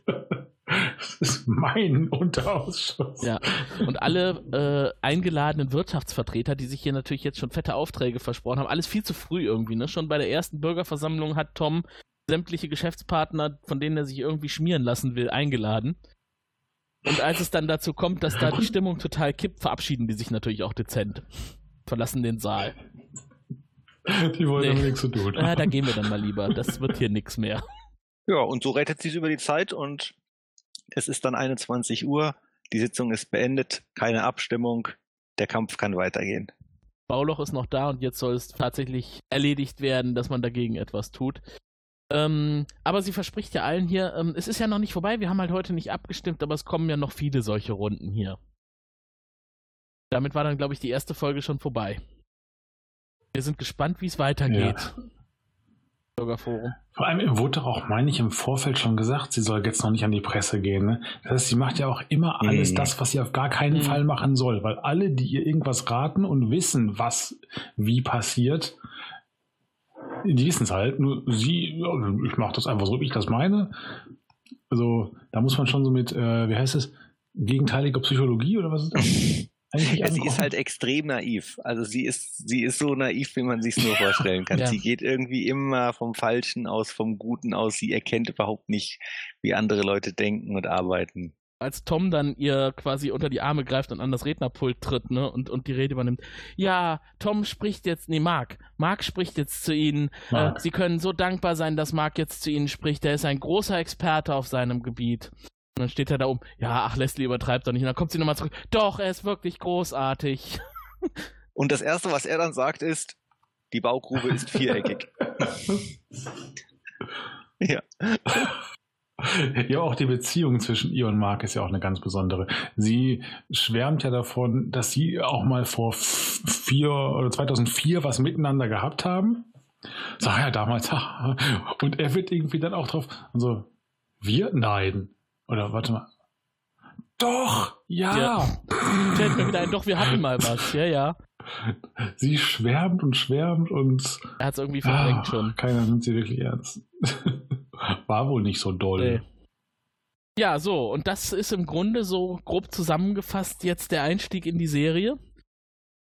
Speaker 2: Das ist mein Unterausschuss.
Speaker 1: Ja, und alle äh, eingeladenen Wirtschaftsvertreter, die sich hier natürlich jetzt schon fette Aufträge versprochen haben, alles viel zu früh irgendwie. Ne? Schon bei der ersten Bürgerversammlung hat Tom sämtliche Geschäftspartner, von denen er sich irgendwie schmieren lassen will, eingeladen. Und als es dann dazu kommt, dass da die Stimmung total kippt, verabschieden die sich natürlich auch dezent. Verlassen den Saal.
Speaker 2: Die wollen nee. nichts zu tun.
Speaker 1: Ja, da gehen wir dann mal lieber. Das wird hier nichts mehr.
Speaker 3: Ja, und so rettet sie es über die Zeit und es ist dann 21 Uhr, die Sitzung ist beendet, keine Abstimmung, der Kampf kann weitergehen.
Speaker 1: Bauloch ist noch da und jetzt soll es tatsächlich erledigt werden, dass man dagegen etwas tut. Ähm, aber sie verspricht ja allen hier, ähm, es ist ja noch nicht vorbei, wir haben halt heute nicht abgestimmt, aber es kommen ja noch viele solche Runden hier. Damit war dann, glaube ich, die erste Folge schon vorbei. Wir sind gespannt, wie es weitergeht. Ja. Bürgerforum.
Speaker 2: Vor allem wurde doch auch, meine ich, im Vorfeld schon gesagt, sie soll jetzt noch nicht an die Presse gehen. Ne? Das heißt, sie macht ja auch immer alles
Speaker 3: Mhm.
Speaker 2: das, was sie auf gar keinen
Speaker 1: Mhm.
Speaker 2: Fall machen soll, weil alle, die ihr irgendwas raten und wissen, was wie passiert, die wissen es halt. Nur sie, ja, ich mache das einfach so, wie ich das meine. Also da muss man schon so mit, äh, wie heißt es, gegenteiliger Psychologie oder was ist das?
Speaker 3: Ja, sie ist halt extrem naiv. Also sie ist, sie ist so naiv, wie man sich nur vorstellen kann.
Speaker 1: Ja.
Speaker 3: Sie geht irgendwie immer vom Falschen aus, vom Guten aus. Sie erkennt überhaupt nicht, wie andere Leute denken und arbeiten.
Speaker 1: als Tom dann ihr quasi unter die Arme greift und an das Rednerpult tritt, ne, und, und die Rede übernimmt. Ja, Tom spricht jetzt, nee, Mark. Mark spricht jetzt zu Ihnen. Äh. Sie können so dankbar sein, dass Mark jetzt zu Ihnen spricht. Er ist ein großer Experte auf seinem Gebiet. Und dann steht er da oben. Ja, ach, Leslie übertreibt doch nicht. Und dann kommt sie nochmal zurück. Doch, er ist wirklich großartig.
Speaker 3: Und das Erste, was er dann sagt, ist, die Baugrube ist viereckig. ja.
Speaker 2: Ja, auch die Beziehung zwischen ihr und Mark ist ja auch eine ganz besondere. Sie schwärmt ja davon, dass sie auch mal vor vier oder 2004 was miteinander gehabt haben. So, ja, damals. Und er wird irgendwie dann auch drauf. So, wir? Nein. Oder warte mal. Doch, ja.
Speaker 1: Ja. Fällt mir wieder ein, doch, wir hatten mal was. Ja, ja.
Speaker 2: Sie schwärmt und schwärmt und
Speaker 1: Er hat es irgendwie verdrängt
Speaker 2: ah,
Speaker 1: schon.
Speaker 2: keiner nimmt sie wirklich ernst. War wohl nicht so doll.
Speaker 1: Nee. Ja, so, und das ist im Grunde so grob zusammengefasst jetzt der Einstieg in die Serie.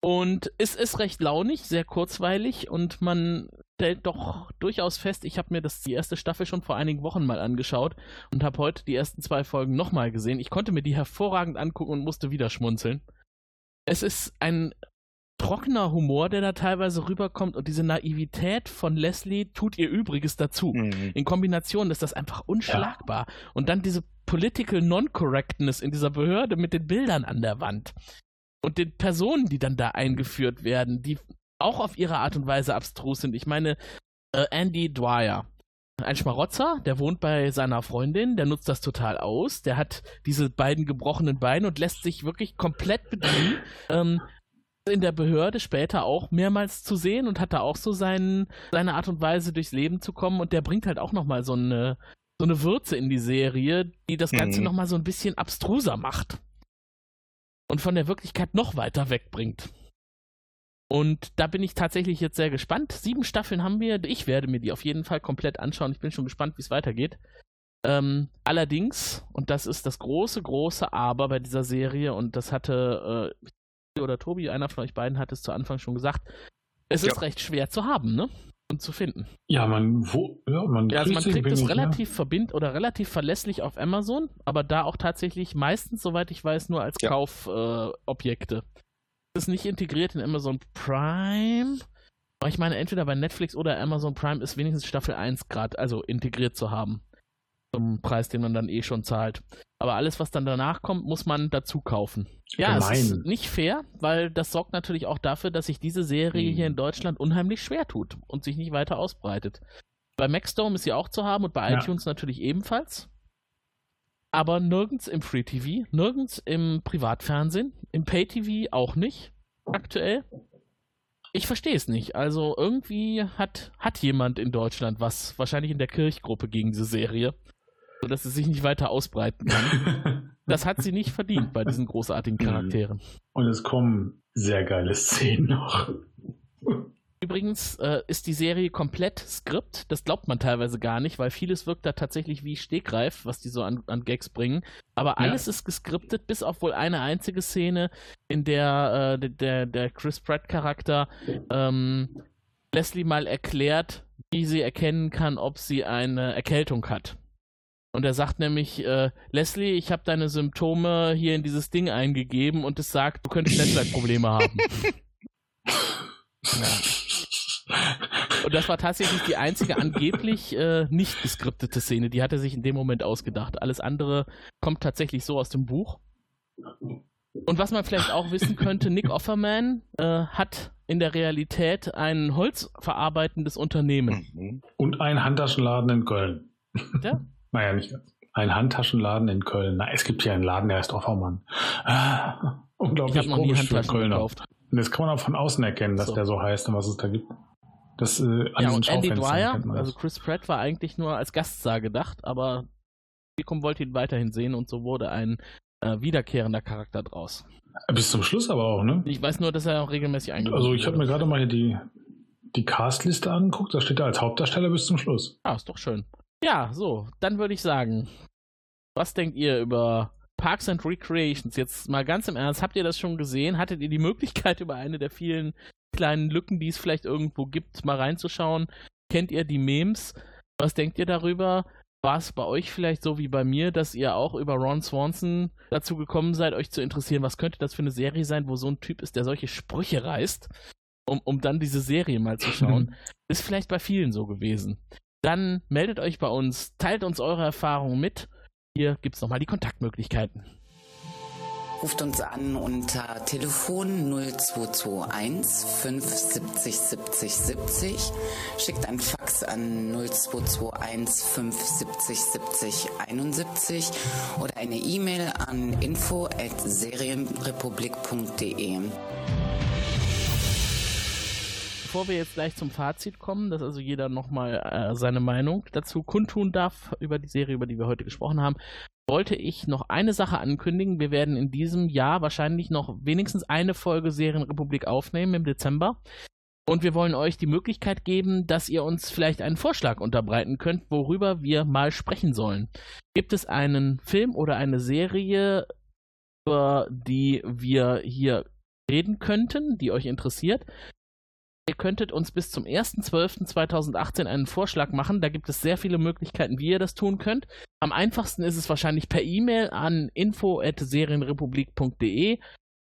Speaker 1: Und es ist recht launig, sehr kurzweilig und man stellt doch durchaus fest, ich habe mir das die erste Staffel schon vor einigen Wochen mal angeschaut und habe heute die ersten zwei Folgen nochmal gesehen. Ich konnte mir die hervorragend angucken und musste wieder schmunzeln. Es ist ein trockener Humor, der da teilweise rüberkommt und diese Naivität von Leslie tut ihr Übriges dazu.
Speaker 3: Mhm.
Speaker 1: In Kombination ist das einfach unschlagbar. Und dann diese Political Non-Correctness in dieser Behörde mit den Bildern an der Wand. Und den Personen, die dann da eingeführt werden, die auch auf ihre Art und Weise abstrus sind. Ich meine, äh, Andy Dwyer. Ein Schmarotzer, der wohnt bei seiner Freundin, der nutzt das total aus, der hat diese beiden gebrochenen Beine und lässt sich wirklich komplett bedienen. Ähm, in der Behörde später auch mehrmals zu sehen und hat da auch so seinen, seine Art und Weise durchs Leben zu kommen und der bringt halt auch nochmal so eine, so eine Würze in die Serie, die das Ganze
Speaker 3: Mhm.
Speaker 1: nochmal so ein bisschen abstruser macht. Und von der Wirklichkeit noch weiter wegbringt. Und da bin ich tatsächlich jetzt sehr gespannt. Sieben Staffeln haben wir. Ich werde mir die auf jeden Fall komplett anschauen. Ich bin schon gespannt, wie es weitergeht. Ähm, allerdings, und das ist das große, große Aber bei dieser Serie, und das hatte äh, oder Tobi, einer von euch beiden hat es zu Anfang schon gesagt, es
Speaker 3: Ja.
Speaker 1: ist recht schwer zu haben, ne? Und zu finden.
Speaker 2: Ja, man, wo, ja, man
Speaker 1: Ja, also man kriegt es
Speaker 2: ne?
Speaker 1: relativ verbind oder relativ verlässlich auf Amazon, aber da auch tatsächlich meistens, soweit ich weiß, nur als
Speaker 3: Ja.
Speaker 1: Kaufobjekte. Äh, ist nicht integriert in Amazon Prime. Aber ich meine, entweder bei Netflix oder Amazon Prime ist wenigstens Staffel 1 gerade, also integriert zu haben. Zum Preis, den man dann eh schon zahlt. Aber alles, was dann danach kommt, muss man dazu kaufen. Ja, es ist
Speaker 2: Gemein.
Speaker 1: nicht fair, weil das sorgt natürlich auch dafür, dass sich diese Serie
Speaker 3: Hm.
Speaker 1: hier in Deutschland unheimlich schwer tut und sich nicht weiter ausbreitet. Bei Maxdome ist sie auch zu haben und bei
Speaker 2: Ja.
Speaker 1: iTunes natürlich ebenfalls. Aber nirgends im Free TV, nirgends im Privatfernsehen, im Pay TV auch nicht, aktuell. Ich verstehe es nicht. Also irgendwie hat, hat jemand in Deutschland was, wahrscheinlich in der Kirchgruppe gegen diese Serie, sodass es sich nicht weiter ausbreiten kann. Das hat sie nicht verdient bei diesen großartigen
Speaker 2: Mhm.
Speaker 1: Charakteren.
Speaker 2: Und es kommen sehr geile Szenen noch.
Speaker 1: Übrigens äh, ist die Serie komplett Skript. Das glaubt man teilweise gar nicht, weil vieles wirkt da tatsächlich wie Stegreif, was die so an, an Gags bringen. Aber alles ist geskriptet, bis auf wohl eine einzige Szene, in der äh, der, der Chris Pratt-Charakter ähm, Leslie mal erklärt, wie sie erkennen kann, ob sie eine Erkältung hat. Und er sagt nämlich, äh, Leslie, ich habe deine Symptome hier in dieses Ding eingegeben und es sagt, du könntest Netzwerkprobleme haben. Und das war tatsächlich die einzige angeblich äh, nicht geskriptete Szene. Die hat er sich in dem Moment ausgedacht. Alles andere kommt tatsächlich so aus dem Buch. Und was man vielleicht auch wissen könnte, Nick Offerman äh, hat in der Realität ein holzverarbeitendes Unternehmen.
Speaker 2: Und ein Handtaschenladen in Köln.
Speaker 1: Ja.
Speaker 2: Naja, nicht ganz. Ein Handtaschenladen in Köln. Na, es gibt hier einen Laden, der heißt Offermann. Ah,
Speaker 1: Ich
Speaker 2: unglaublich komisch für Kölner.
Speaker 1: gekauft.
Speaker 2: Das kann man auch von außen erkennen, dass
Speaker 1: So.
Speaker 2: der so heißt und was es da gibt. Das, äh,
Speaker 1: ja, und Andy Dwyer, also Chris Pratt war eigentlich nur als Gaststar gedacht, aber Publikum wollte ihn weiterhin sehen und so wurde ein äh, wiederkehrender Charakter draus.
Speaker 2: Bis zum Schluss aber auch, ne?
Speaker 1: Ich weiß nur, dass er auch regelmäßig eingebaut
Speaker 2: Also ich habe mir gerade mal hier die, die Castliste angeguckt, da steht er als Hauptdarsteller bis zum Schluss.
Speaker 1: Ah, ist doch schön. Ja, so, dann würde ich sagen, was denkt ihr über Parks and Recreations? Jetzt mal ganz im Ernst, habt ihr das schon gesehen? Hattet ihr die Möglichkeit, über eine der vielen kleinen Lücken, die es vielleicht irgendwo gibt, mal reinzuschauen? Kennt ihr die Memes? Was denkt ihr darüber? War es bei euch vielleicht so wie bei mir, dass ihr auch über Ron Swanson dazu gekommen seid, euch zu interessieren, was könnte das für eine Serie sein, wo so ein Typ ist, der solche Sprüche reißt, um, um dann diese Serie mal zu schauen? ist vielleicht bei vielen so gewesen. Dann meldet euch bei uns, teilt uns eure Erfahrungen mit. Hier gibt es nochmal die Kontaktmöglichkeiten.
Speaker 8: Ruft uns an unter Telefon 0221 570 70 70. Schickt ein Fax an 0221 570 70 71 oder eine E-Mail an info at serienrepublik.de.
Speaker 1: Bevor wir jetzt gleich zum Fazit kommen, dass also jeder nochmal äh, seine Meinung dazu kundtun darf über die Serie, über die wir heute gesprochen haben, wollte ich noch eine Sache ankündigen. Wir werden in diesem Jahr wahrscheinlich noch wenigstens eine Folge Serienrepublik aufnehmen im Dezember. Und wir wollen euch die Möglichkeit geben, dass ihr uns vielleicht einen Vorschlag unterbreiten könnt, worüber wir mal sprechen sollen. Gibt es einen Film oder eine Serie, über die wir hier reden könnten, die euch interessiert? Ihr könntet uns bis zum 1.12.2018 einen Vorschlag machen. Da gibt es sehr viele Möglichkeiten, wie ihr das tun könnt. Am einfachsten ist es wahrscheinlich per E-Mail an info.serienrepublik.de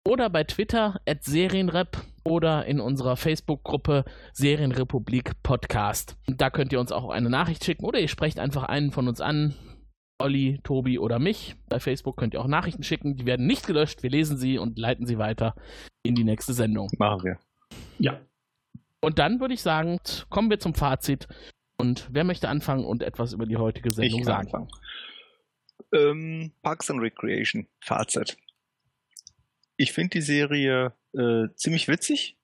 Speaker 1: oder bei Twitter at Serienrep oder in unserer Facebook-Gruppe Serienrepublik Podcast. Da könnt ihr uns auch eine Nachricht schicken oder ihr sprecht einfach einen von uns an. Olli, Tobi oder mich. Bei Facebook könnt ihr auch Nachrichten schicken. Die werden nicht gelöscht. Wir lesen sie und leiten sie weiter in die nächste Sendung.
Speaker 3: Machen wir.
Speaker 2: Ja.
Speaker 1: Und dann würde ich sagen, kommen wir zum Fazit. Und wer möchte anfangen und etwas über die heutige Sendung
Speaker 3: ich
Speaker 1: sagen?
Speaker 3: Anfangen. Ähm, Parks and Recreation, Fazit. Ich finde die Serie äh, ziemlich witzig.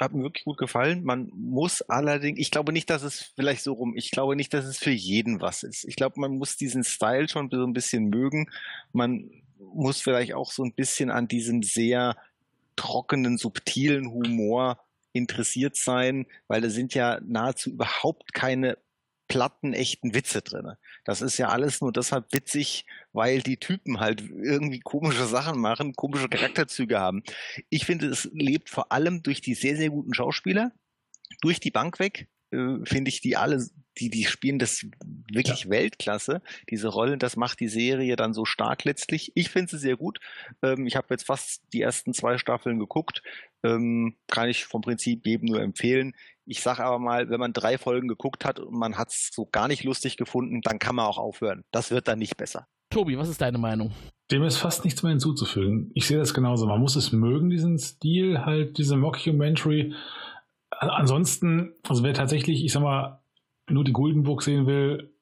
Speaker 3: Hat mir wirklich gut gefallen. Man muss allerdings, ich glaube nicht, dass es vielleicht so rum, ich glaube nicht, dass es für jeden was ist. Ich glaube, man muss diesen Style schon so ein bisschen mögen. Man muss vielleicht auch so ein bisschen an diesem sehr trockenen, subtilen Humor interessiert sein, weil da sind ja nahezu überhaupt keine platten, echten Witze drin. Das ist ja alles nur deshalb witzig, weil die Typen halt irgendwie komische Sachen machen, komische Charakterzüge haben. Ich finde, es lebt vor allem durch die sehr, sehr guten Schauspieler, durch die Bank weg, äh, finde ich die alle, die, die spielen das wirklich ja. Weltklasse, diese Rollen, das macht die Serie dann so stark letztlich. Ich finde sie sehr gut. Ähm, ich habe jetzt fast die ersten zwei Staffeln geguckt. Ähm, kann ich vom Prinzip jedem nur empfehlen. Ich sage aber mal, wenn man drei Folgen geguckt hat und man hat es so gar nicht lustig gefunden, dann kann man auch aufhören. Das wird dann nicht besser.
Speaker 1: Tobi, was ist deine Meinung?
Speaker 2: Dem ist fast nichts mehr hinzuzufügen. Ich sehe das genauso. Man muss es mögen, diesen Stil, halt diese Mockumentary. Ansonsten, also wer tatsächlich, ich sag mal, nur die Guldenburg sehen will,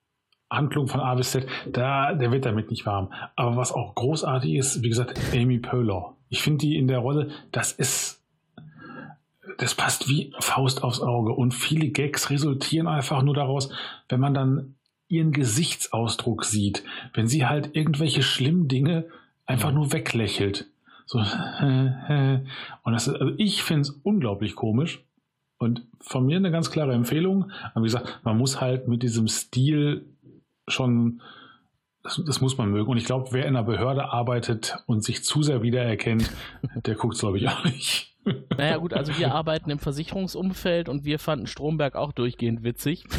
Speaker 2: Handlung von A bis Z, da, der wird damit nicht warm. Aber was auch großartig ist, wie gesagt, Amy Poehler. Ich finde die in der Rolle, das ist das passt wie Faust aufs Auge. Und viele Gags resultieren einfach nur daraus, wenn man dann ihren Gesichtsausdruck sieht, wenn sie halt irgendwelche schlimmen Dinge einfach nur weglächelt. So, und das ist, also ich finde es unglaublich komisch. Und von mir eine ganz klare Empfehlung. Aber wie gesagt, man muss halt mit diesem Stil schon, das, das muss man mögen. Und ich glaube, wer in einer Behörde arbeitet und sich zu sehr wiedererkennt, der guckt es, glaube ich, auch nicht.
Speaker 1: Naja gut, also wir arbeiten im Versicherungsumfeld und wir fanden Stromberg auch durchgehend witzig.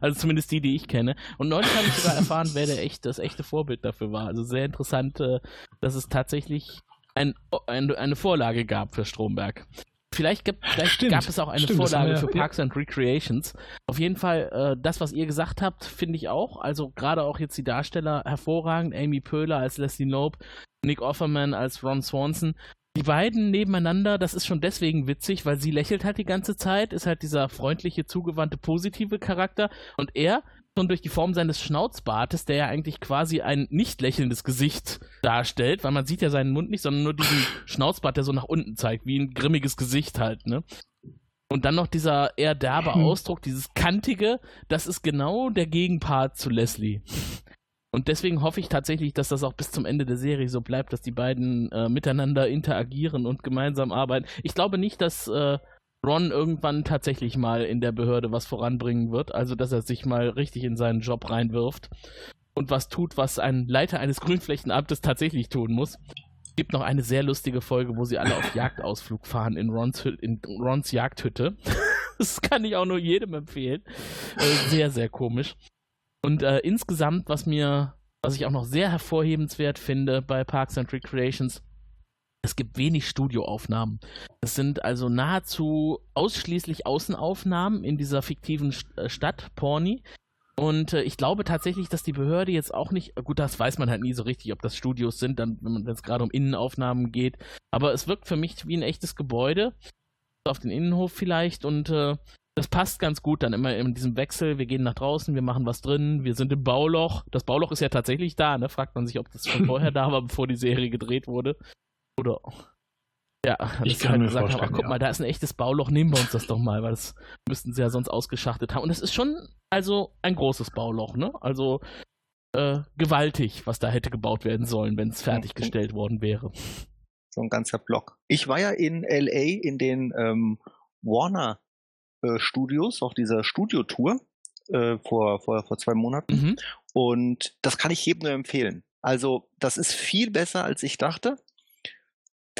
Speaker 1: Also zumindest die, die ich kenne. Und neulich habe ich sogar erfahren, wer der echt, das echte Vorbild dafür war. Also sehr interessant, äh, dass es tatsächlich ein, ein, eine Vorlage gab für Stromberg. Vielleicht, gibt, vielleicht stimmt, gab es auch eine stimmt, Vorlage für Parks ja. and Recreations. Auf jeden Fall, äh, das, was ihr gesagt habt, finde ich auch. Also gerade auch jetzt die Darsteller hervorragend. Amy Pöhler als Leslie Knope, Nick Offerman als Ron Swanson die beiden nebeneinander, das ist schon deswegen witzig, weil sie lächelt halt die ganze Zeit, ist halt dieser freundliche, zugewandte, positive Charakter und er schon durch die Form seines Schnauzbartes, der ja eigentlich quasi ein nicht lächelndes Gesicht darstellt, weil man sieht ja seinen Mund nicht, sondern nur diesen Schnauzbart, der so nach unten zeigt, wie ein grimmiges Gesicht halt, ne? Und dann noch dieser eher derbe
Speaker 2: Hm.
Speaker 1: Ausdruck, dieses kantige, das ist genau der Gegenpart zu Leslie. Und deswegen hoffe ich tatsächlich, dass das auch bis zum Ende der Serie so bleibt, dass die beiden äh, miteinander interagieren und gemeinsam arbeiten. Ich glaube nicht, dass äh, Ron irgendwann tatsächlich mal in der Behörde was voranbringen wird, also dass er sich mal richtig in seinen Job reinwirft und was tut, was ein Leiter eines Grünflächenamtes tatsächlich tun muss. Es gibt noch eine sehr lustige Folge, wo sie alle auf Jagdausflug fahren in Rons, in Rons Jagdhütte. Das kann ich auch nur jedem empfehlen. Äh, sehr, sehr komisch. Und äh, insgesamt, was mir, was ich auch noch sehr hervorhebenswert finde bei Parks and Recreations, es gibt wenig Studioaufnahmen. Es sind also nahezu ausschließlich Außenaufnahmen in dieser fiktiven äh, Stadt, Porny. Und äh, ich glaube tatsächlich, dass die Behörde jetzt auch nicht, gut, das weiß man halt nie so richtig, ob das Studios sind, dann, wenn es gerade um Innenaufnahmen geht. Aber es wirkt für mich wie ein echtes Gebäude. Auf den Innenhof vielleicht und äh, das passt ganz gut dann immer in diesem Wechsel. Wir gehen nach draußen, wir machen was drin, wir sind im Bauloch. Das Bauloch ist ja tatsächlich da, ne? Fragt man sich, ob das schon vorher da war, bevor die Serie gedreht wurde. Oder. Ja,
Speaker 2: Ich kann
Speaker 1: halt
Speaker 2: mir
Speaker 1: gesagt haben,
Speaker 2: vorstellen,
Speaker 1: ach guck
Speaker 2: ja.
Speaker 1: mal, da ist ein echtes Bauloch, nehmen wir uns das doch mal, weil das müssten sie ja sonst ausgeschachtet haben. Und das ist schon, also ein großes Bauloch, ne? Also äh, gewaltig, was da hätte gebaut werden sollen, wenn es fertiggestellt worden wäre.
Speaker 3: So ein ganzer Block. Ich war ja in LA in den ähm, Warner äh, Studios auf dieser Studiotour äh, vor, vor, vor zwei Monaten.
Speaker 1: Mhm.
Speaker 3: Und das kann ich jedem nur empfehlen. Also, das ist viel besser, als ich dachte.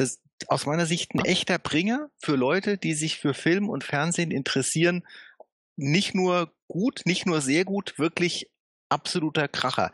Speaker 3: Das aus meiner Sicht ein echter Bringer für Leute, die sich für Film und Fernsehen interessieren. Nicht nur gut, nicht nur sehr gut, wirklich absoluter Kracher.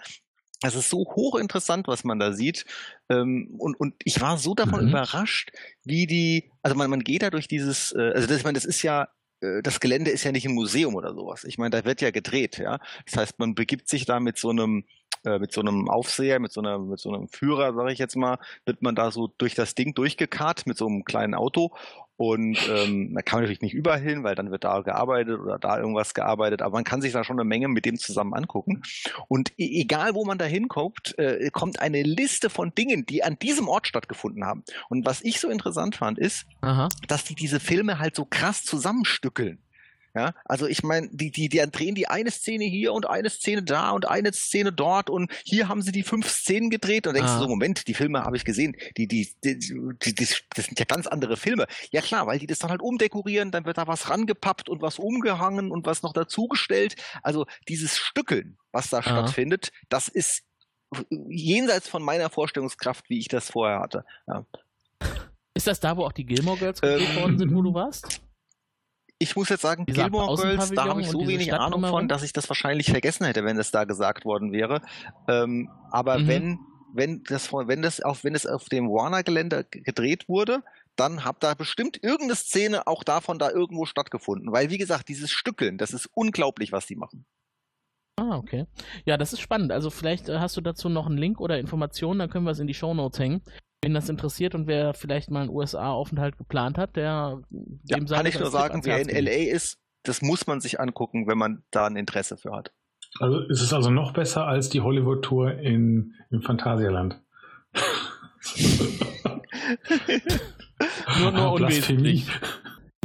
Speaker 3: Es ist so hochinteressant, was man da sieht. Ähm, und, und ich war so davon
Speaker 1: Mhm.
Speaker 3: überrascht, wie die, also man, man geht da durch dieses, äh, also das, ich meine, das ist ja, äh, das Gelände ist ja nicht ein Museum oder sowas. Ich meine, da wird ja gedreht, ja. Das heißt, man begibt sich da mit so einem, äh, mit so einem Aufseher, mit so einer, mit so einem Führer, sage ich jetzt mal, wird man da so durch das Ding durchgekarrt mit so einem kleinen Auto. Und ähm, da kann man natürlich nicht überall hin, weil dann wird da gearbeitet oder da irgendwas gearbeitet, aber man kann sich da schon eine Menge mit dem zusammen angucken. Und e egal, wo man da hinkommt, äh, kommt eine Liste von Dingen, die an diesem Ort stattgefunden haben. Und was ich so interessant fand, ist,
Speaker 1: Aha.
Speaker 3: dass die diese Filme halt so krass zusammenstückeln. Ja, also ich meine, die, die, die drehen die eine Szene hier und eine Szene da und eine Szene dort und hier haben sie die fünf Szenen gedreht und denkst
Speaker 1: Ah.
Speaker 3: du so, Moment, die Filme habe ich gesehen, die, die, die, die, die, das sind ja ganz andere Filme. Ja klar, weil die das dann halt umdekorieren, dann wird da was rangepappt und was umgehangen und was noch dazugestellt. Also dieses Stückeln, was da
Speaker 1: Ah.
Speaker 3: stattfindet, das ist jenseits von meiner Vorstellungskraft, wie ich das vorher hatte. Ja.
Speaker 1: Ist das da, wo auch die Gilmore Girls gedreht
Speaker 3: Ähm,
Speaker 1: worden sind, wo du warst?
Speaker 3: Ich muss jetzt sagen,
Speaker 1: Dieser
Speaker 3: Gilmore Girls, da habe ich so
Speaker 1: diese
Speaker 3: wenig Ahnung von, dass ich das wahrscheinlich vergessen hätte, wenn das da gesagt worden wäre. Ähm, aber
Speaker 1: Mhm.
Speaker 3: wenn, wenn das, wenn das auf, wenn es auf dem Warner-Gelände gedreht wurde, dann hat da bestimmt irgendeine Szene auch davon da irgendwo stattgefunden. Weil, wie gesagt, dieses Stückeln, das ist unglaublich, was die machen.
Speaker 1: Ah, okay. Ja, das ist spannend. Also vielleicht äh, hast du dazu noch einen Link oder Informationen, dann können wir es in die Shownotes hängen. Wen das interessiert und wer vielleicht mal einen USA-Aufenthalt geplant hat, der
Speaker 3: Ja,
Speaker 1: dem sei
Speaker 3: kann ich nur sagen, wer in. LA ist, das muss man sich angucken, wenn man da ein Interesse für hat.
Speaker 2: Also ist es also noch besser als die Hollywood-Tour in, im Phantasialand.
Speaker 1: Nur, nur
Speaker 2: Blasphemie.
Speaker 1: unwesentlich.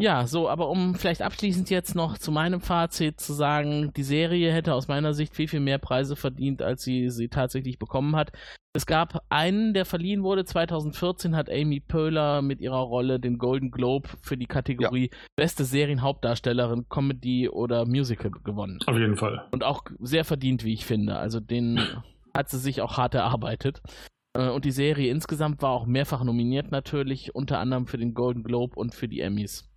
Speaker 1: Ja, so, aber um vielleicht abschließend jetzt noch zu meinem Fazit zu sagen, die Serie hätte aus meiner Sicht viel, viel mehr Preise verdient, als sie sie tatsächlich bekommen hat. Es gab einen, der verliehen wurde. 2014 hat Amy Poehler mit ihrer Rolle den Golden Globe für die Kategorie Beste Serienhauptdarstellerin, Comedy oder Musical gewonnen.
Speaker 2: Auf jeden Fall.
Speaker 1: Und auch sehr verdient, wie ich finde. Also den hat sie sich auch hart erarbeitet. Äh, Und die Serie insgesamt war auch mehrfach nominiert natürlich, unter anderem für den Golden Globe und für die Emmys.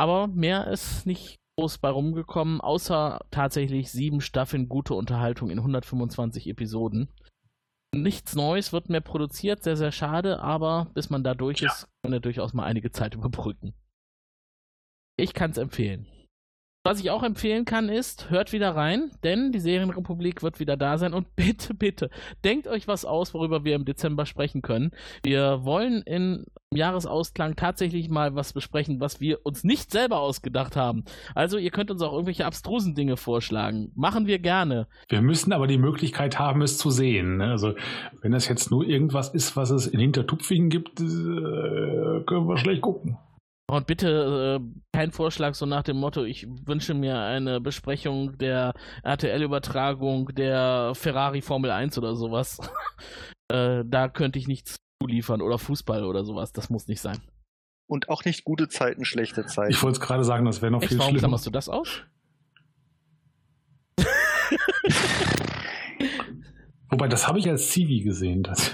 Speaker 1: Aber mehr ist nicht groß bei rumgekommen, außer tatsächlich sieben Staffeln gute Unterhaltung in 125 Episoden. Nichts Neues wird mehr produziert, sehr, sehr schade, aber bis man da durch
Speaker 2: Ja.
Speaker 1: ist, kann er durchaus mal einige Zeit überbrücken. Ich kann es empfehlen. Was ich auch empfehlen kann, ist, hört wieder rein, denn die Serienrepublik wird wieder da sein und bitte, bitte, denkt euch was aus, worüber wir im Dezember sprechen können. Wir wollen im Jahresausklang tatsächlich mal was besprechen, was wir uns nicht selber ausgedacht haben. Also ihr könnt uns auch irgendwelche abstrusen Dinge vorschlagen. Machen wir gerne.
Speaker 2: Wir müssen aber die Möglichkeit haben, es zu sehen. ne? Also wenn das jetzt nur irgendwas ist, was es in Hintertupfingen gibt, äh, können wir schlecht gucken.
Speaker 1: Und bitte äh, kein Vorschlag so nach dem Motto, ich wünsche mir eine Besprechung der RTL-Übertragung der Ferrari Formel 1 oder sowas. äh, da könnte ich nichts zuliefern oder Fußball oder sowas. Das muss nicht sein.
Speaker 3: Und auch nicht gute Zeiten, schlechte Zeiten.
Speaker 2: Ich wollte es gerade sagen, das wäre noch
Speaker 1: Echt,
Speaker 2: viel
Speaker 1: warum
Speaker 2: schlimmer.
Speaker 1: klammerst du das aus?
Speaker 2: Wobei, das habe ich als Zivi gesehen. Das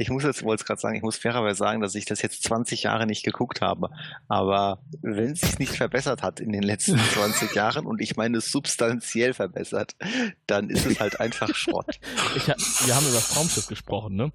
Speaker 3: Ich muss jetzt, wollte es gerade sagen, ich muss fairerweise sagen, dass ich das jetzt 20 Jahre nicht geguckt habe. Aber wenn es sich nicht verbessert hat in den letzten 20 Jahren und ich meine substanziell verbessert, dann ist es halt einfach Schrott.
Speaker 1: Ich, wir haben über das Traumschiff gesprochen, ne?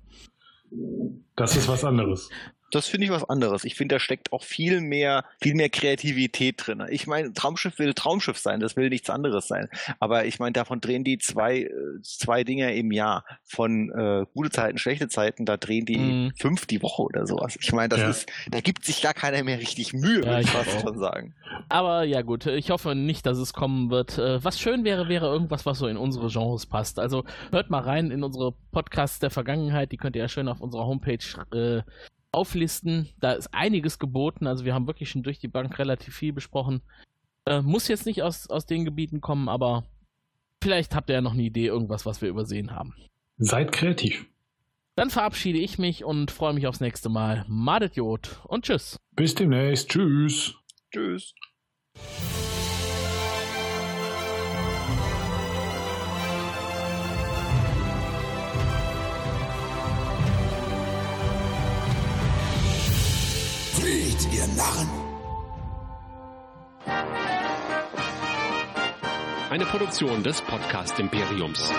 Speaker 2: das ist was anderes.
Speaker 3: Das finde ich was anderes. Ich finde, da steckt auch viel mehr, viel mehr Kreativität drin. Ich meine, Traumschiff will Traumschiff sein, das will nichts anderes sein. Aber ich meine, davon drehen die zwei, äh, zwei Dinger im Jahr. Von äh, gute Zeiten, schlechte Zeiten, da drehen die
Speaker 1: Mhm.
Speaker 3: fünf die Woche oder sowas. Ich meine, das
Speaker 2: Ja.
Speaker 3: ist, da gibt sich gar keiner mehr richtig Mühe,
Speaker 1: Ja,
Speaker 3: würde ich fast schon sagen.
Speaker 1: Aber ja gut, ich hoffe nicht, dass es kommen wird. Äh, Was schön wäre, wäre irgendwas, was so in unsere Genres passt. Also hört mal rein in unsere Podcasts der Vergangenheit, die könnt ihr ja schön auf unserer Homepage äh, auflisten. Da ist einiges geboten, also wir haben wirklich schon durch die Bank relativ viel besprochen. Äh, muss jetzt nicht aus, aus den Gebieten kommen, aber vielleicht habt ihr ja noch eine Idee, irgendwas, was wir übersehen haben.
Speaker 2: Seid kreativ.
Speaker 1: Dann verabschiede ich mich und freue mich aufs nächste Mal. Madet Jod und tschüss.
Speaker 2: Bis demnächst. Tschüss.
Speaker 3: Tschüss.
Speaker 5: Flieht, ihr Narren!
Speaker 9: Eine Produktion des Podcast Imperiums.